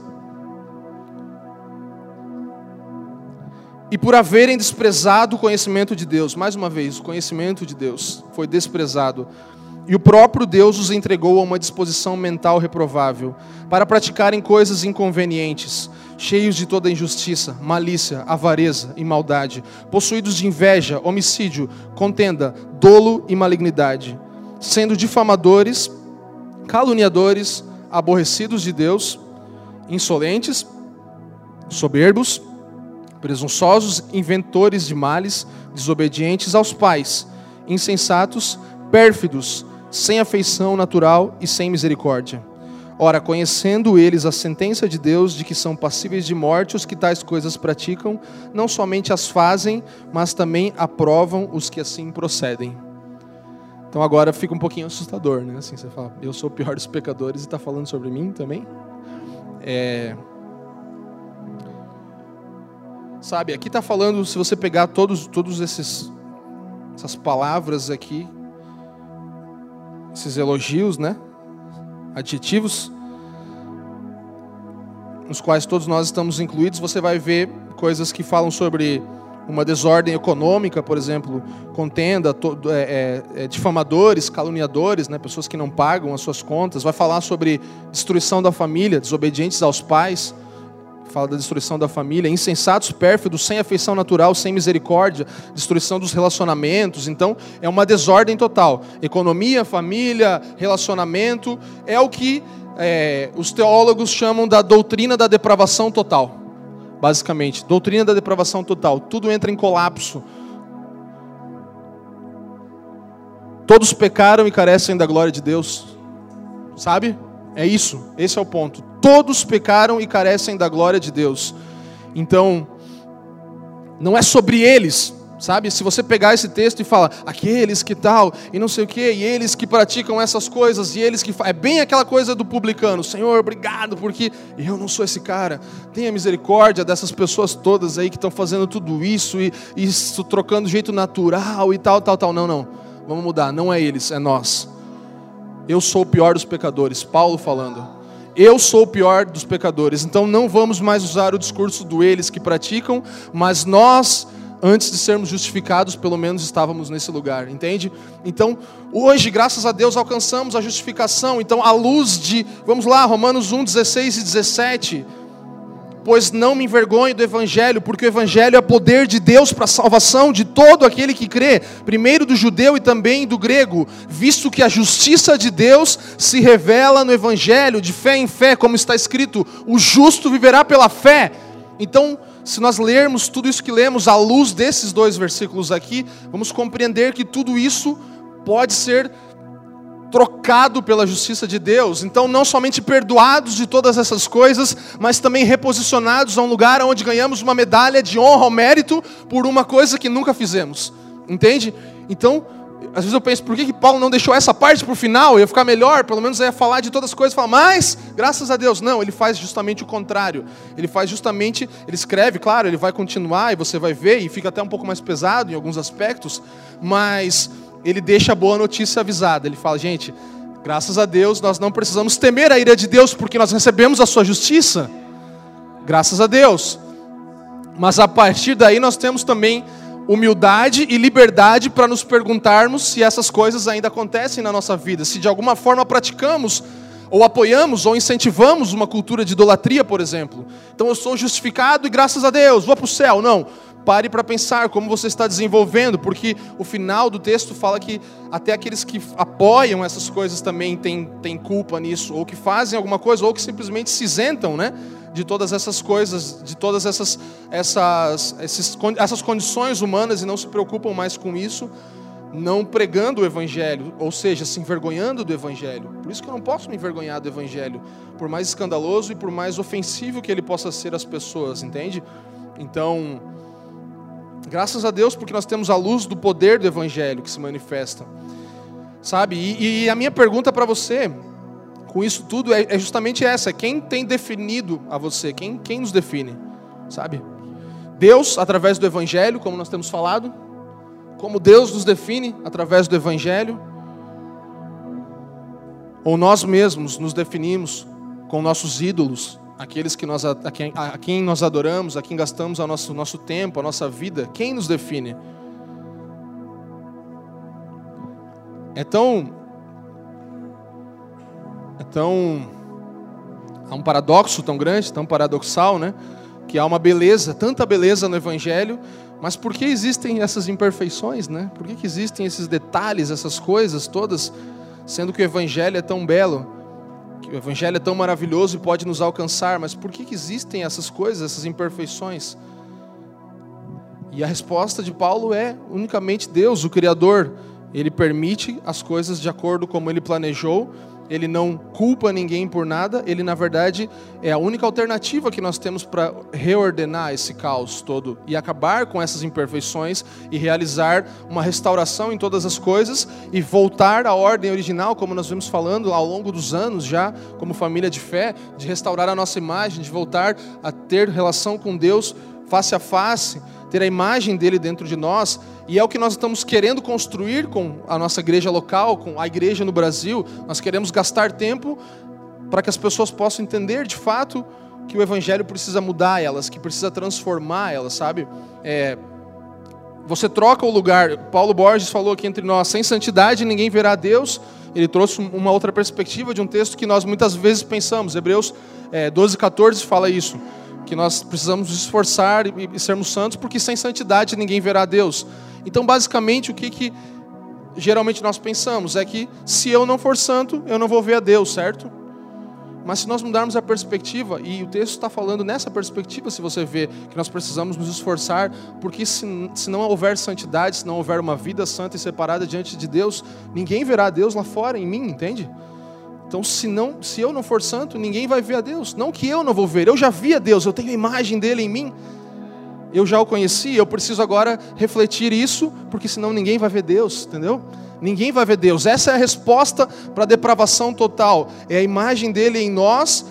E por haverem desprezado o conhecimento de Deus, mais uma vez, o conhecimento de Deus foi desprezado. E o próprio Deus os entregou a uma disposição mental reprovável, para praticarem coisas inconvenientes, cheios de toda injustiça, malícia, avareza e maldade, possuídos de inveja, homicídio, contenda, dolo e malignidade, sendo difamadores, caluniadores, aborrecidos de Deus, insolentes, soberbos, presunçosos, inventores de males, desobedientes aos pais, insensatos, pérfidos, sem afeição natural e sem misericórdia. Ora, conhecendo eles a sentença de Deus de que são passíveis de morte os que tais coisas praticam, não somente as fazem, mas também aprovam os que assim procedem. Então agora fica um pouquinho assustador, né? Assim, você fala, eu sou o pior dos pecadores e está falando sobre mim também? É... Sabe, aqui está falando, se você pegar todos, todos esses essas palavras aqui, esses elogios, né? Adjetivos, nos quais todos nós estamos incluídos, você vai ver coisas que falam sobre uma desordem econômica, por exemplo, contenda, to, é, é, é, difamadores, caluniadores, né, pessoas que não pagam as suas contas. Vai falar sobre destruição da família, desobedientes aos pais. Fala da destruição da família, insensatos, pérfidos, sem afeição natural, sem misericórdia, destruição dos relacionamentos. Então, é uma desordem total. Economia, família, relacionamento, é o que é, os teólogos chamam da doutrina da depravação total basicamente. Doutrina da depravação total. Tudo entra em colapso. Todos pecaram e carecem da glória de Deus. Sabe? É isso. Esse é o ponto. Todos pecaram e carecem da glória de Deus. Então, não é sobre eles, Sabe, se você pegar esse texto e falar, aqueles que tal, e não sei o que, e eles que praticam essas coisas, e eles que. É bem aquela coisa do publicano, Senhor, obrigado, porque eu não sou esse cara. Tenha misericórdia dessas pessoas todas aí que estão fazendo tudo isso, e, isso, trocando jeito natural e tal, tal, tal. Não, não. Vamos mudar, não é eles, é nós. Eu sou o pior dos pecadores, Paulo falando. Eu sou o pior dos pecadores, então não vamos mais usar o discurso do eles que praticam, mas nós antes de sermos justificados, pelo menos estávamos nesse lugar, entende? Então, hoje, graças a Deus, alcançamos a justificação. Então, à luz de, vamos lá, Romanos 1, 16 e 17. Pois não me envergonho do Evangelho, porque o Evangelho é poder de Deus para a salvação de todo aquele que crê, primeiro do judeu e também do grego, visto que a justiça de Deus se revela no Evangelho, de fé em fé, como está escrito: o justo viverá pela fé. Então, se nós lermos tudo isso que lemos à luz desses dois versículos aqui, vamos compreender que tudo isso pode ser trocado pela justiça de Deus. Então, não somente perdoados de todas essas coisas, mas também reposicionados a um lugar onde ganhamos uma medalha de honra ao mérito por uma coisa que nunca fizemos. Entende? Então, às vezes eu penso, por que, que Paulo não deixou essa parte para o final? Ia ficar melhor, pelo menos ia falar de todas as coisas, falar, mas, graças a Deus. Não, ele faz justamente o contrário. Ele faz justamente, ele escreve, claro, ele vai continuar e você vai ver, e fica até um pouco mais pesado em alguns aspectos, mas ele deixa a boa notícia avisada. Ele fala, gente, graças a Deus nós não precisamos temer a ira de Deus, porque nós recebemos a sua justiça. Graças a Deus. Mas a partir daí nós temos também humildade e liberdade para nos perguntarmos se essas coisas ainda acontecem na nossa vida, se de alguma forma praticamos ou apoiamos ou incentivamos uma cultura de idolatria, por exemplo. Então eu sou justificado e graças a Deus, vou para o céu. Não. Pare para pensar como você está desenvolvendo, porque o final do texto fala que até aqueles que apoiam essas coisas também têm, têm culpa nisso, ou que fazem alguma coisa, ou que simplesmente se isentam, né? de todas essas coisas, de todas essas, essas, esses, essas condições humanas e não se preocupam mais com isso, não pregando o Evangelho, ou seja, se envergonhando do Evangelho. Por isso que eu não posso me envergonhar do Evangelho, por mais escandaloso e por mais ofensivo que ele possa ser às pessoas, entende? Então, graças a Deus, porque nós temos a luz do poder do Evangelho que se manifesta, sabe? E, e a minha pergunta para você com isso tudo é, é justamente essa: quem tem definido a você? Quem, quem nos define? Sabe? Deus, através do Evangelho, como nós temos falado, como Deus nos define através do Evangelho, ou nós mesmos nos definimos com nossos ídolos, aqueles que nós, a, quem, a quem nós adoramos, a quem gastamos o nosso, nosso tempo, a nossa vida, quem nos define? É tão então, há um paradoxo tão grande, tão paradoxal, né? Que há uma beleza, tanta beleza no Evangelho, mas por que existem essas imperfeições, né? Por que, que existem esses detalhes, essas coisas todas, sendo que o Evangelho é tão belo, que o Evangelho é tão maravilhoso e pode nos alcançar, mas por que, que existem essas coisas, essas imperfeições? E a resposta de Paulo é unicamente Deus, o Criador. Ele permite as coisas de acordo como ele planejou ele não culpa ninguém por nada, ele na verdade é a única alternativa que nós temos para reordenar esse caos todo e acabar com essas imperfeições e realizar uma restauração em todas as coisas e voltar à ordem original, como nós vimos falando ao longo dos anos já, como família de fé, de restaurar a nossa imagem, de voltar a ter relação com Deus face a face ter a imagem dele dentro de nós, e é o que nós estamos querendo construir com a nossa igreja local, com a igreja no Brasil. Nós queremos gastar tempo para que as pessoas possam entender de fato que o evangelho precisa mudar elas, que precisa transformar elas, sabe? É, você troca o lugar. Paulo Borges falou aqui entre nós: sem santidade ninguém verá Deus. Ele trouxe uma outra perspectiva de um texto que nós muitas vezes pensamos. Hebreus é, 12, 14 fala isso que nós precisamos nos esforçar e, sermos santos, porque sem santidade ninguém verá Deus. Então, basicamente, o que, que geralmente nós pensamos é que se eu não for santo, eu não vou ver a Deus, certo? Mas se nós mudarmos a perspectiva, e o texto está falando nessa perspectiva, se você vê que nós precisamos nos esforçar, porque se, se não houver santidade, se não houver uma vida santa e separada diante de Deus, ninguém verá Deus lá fora em mim, entende? Então, se, não, se eu não for santo, ninguém vai ver a Deus. Não que eu não vou ver, eu já vi a Deus, eu tenho a imagem dele em mim. Eu já o conheci, eu preciso agora refletir isso, porque senão ninguém vai ver Deus, entendeu? Ninguém vai ver Deus. Essa é a resposta para a depravação total. É a imagem dele em nós,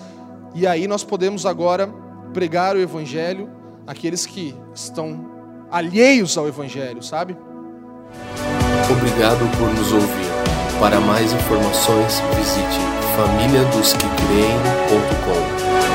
e aí nós podemos agora pregar o Evangelho àqueles que estão alheios ao Evangelho, sabe? Obrigado por nos ouvir. Para mais informações, visite famíliadosquecreem.com.